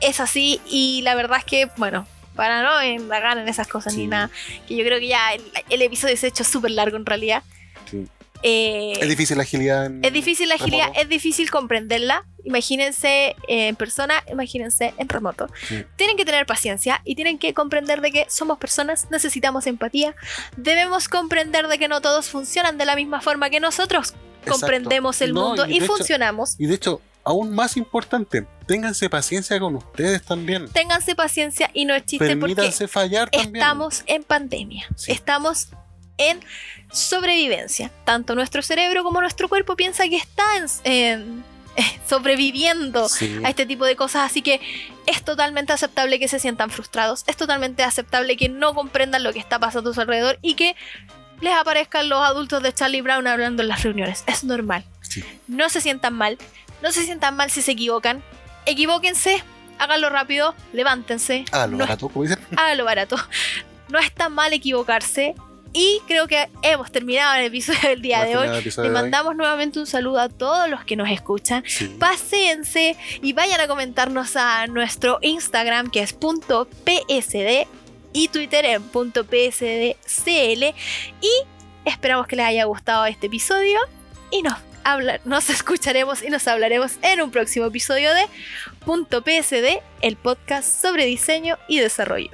es así y la verdad es que, bueno, para no indagar en esas cosas ni nada, que yo creo que ya el, el episodio se ha hecho súper largo en realidad. Sí. Eh, Es difícil la agilidad en. es difícil la agilidad, remoto. es difícil comprenderla. Imagínense eh, en persona, imagínense en remoto. Sí. Tienen que tener paciencia y tienen que comprender de que somos personas, necesitamos empatía. Debemos comprender de que no todos funcionan de la misma forma que nosotros Exacto. comprendemos el No, mundo y y, de hecho- funcionamos. Y de hecho, aún más importante, ténganse paciencia con ustedes también. Ténganse paciencia y no es chiste porque Permítanse fallar también. estamos en pandemia. Sí. Estamos en sobrevivencia. Tanto nuestro cerebro como nuestro cuerpo piensa que está en- en- eh, sobreviviendo Sí. a este tipo de cosas. Así que es totalmente aceptable que se sientan frustrados. Es totalmente aceptable que no comprendan lo que está pasando a su alrededor y que les aparezcan los adultos de Charlie Brown hablando en las reuniones. Es normal. Sí. No se sientan mal. No se sientan mal si se equivocan. Equivóquense. Háganlo rápido. Levántense. Ah, lo no barato, como dicen. barato. No es tan mal equivocarse. Y creo que hemos terminado el episodio del día de hoy. Le mandamos nuevamente un saludo a todos los que nos escuchan. Sí. Paséense y vayan a comentarnos a nuestro Instagram que es .psd y Twitter en .psdcl. Y esperamos que les haya gustado este episodio y nos, habla- nos escucharemos y nos hablaremos en un próximo episodio de .psd, el podcast sobre diseño y desarrollo.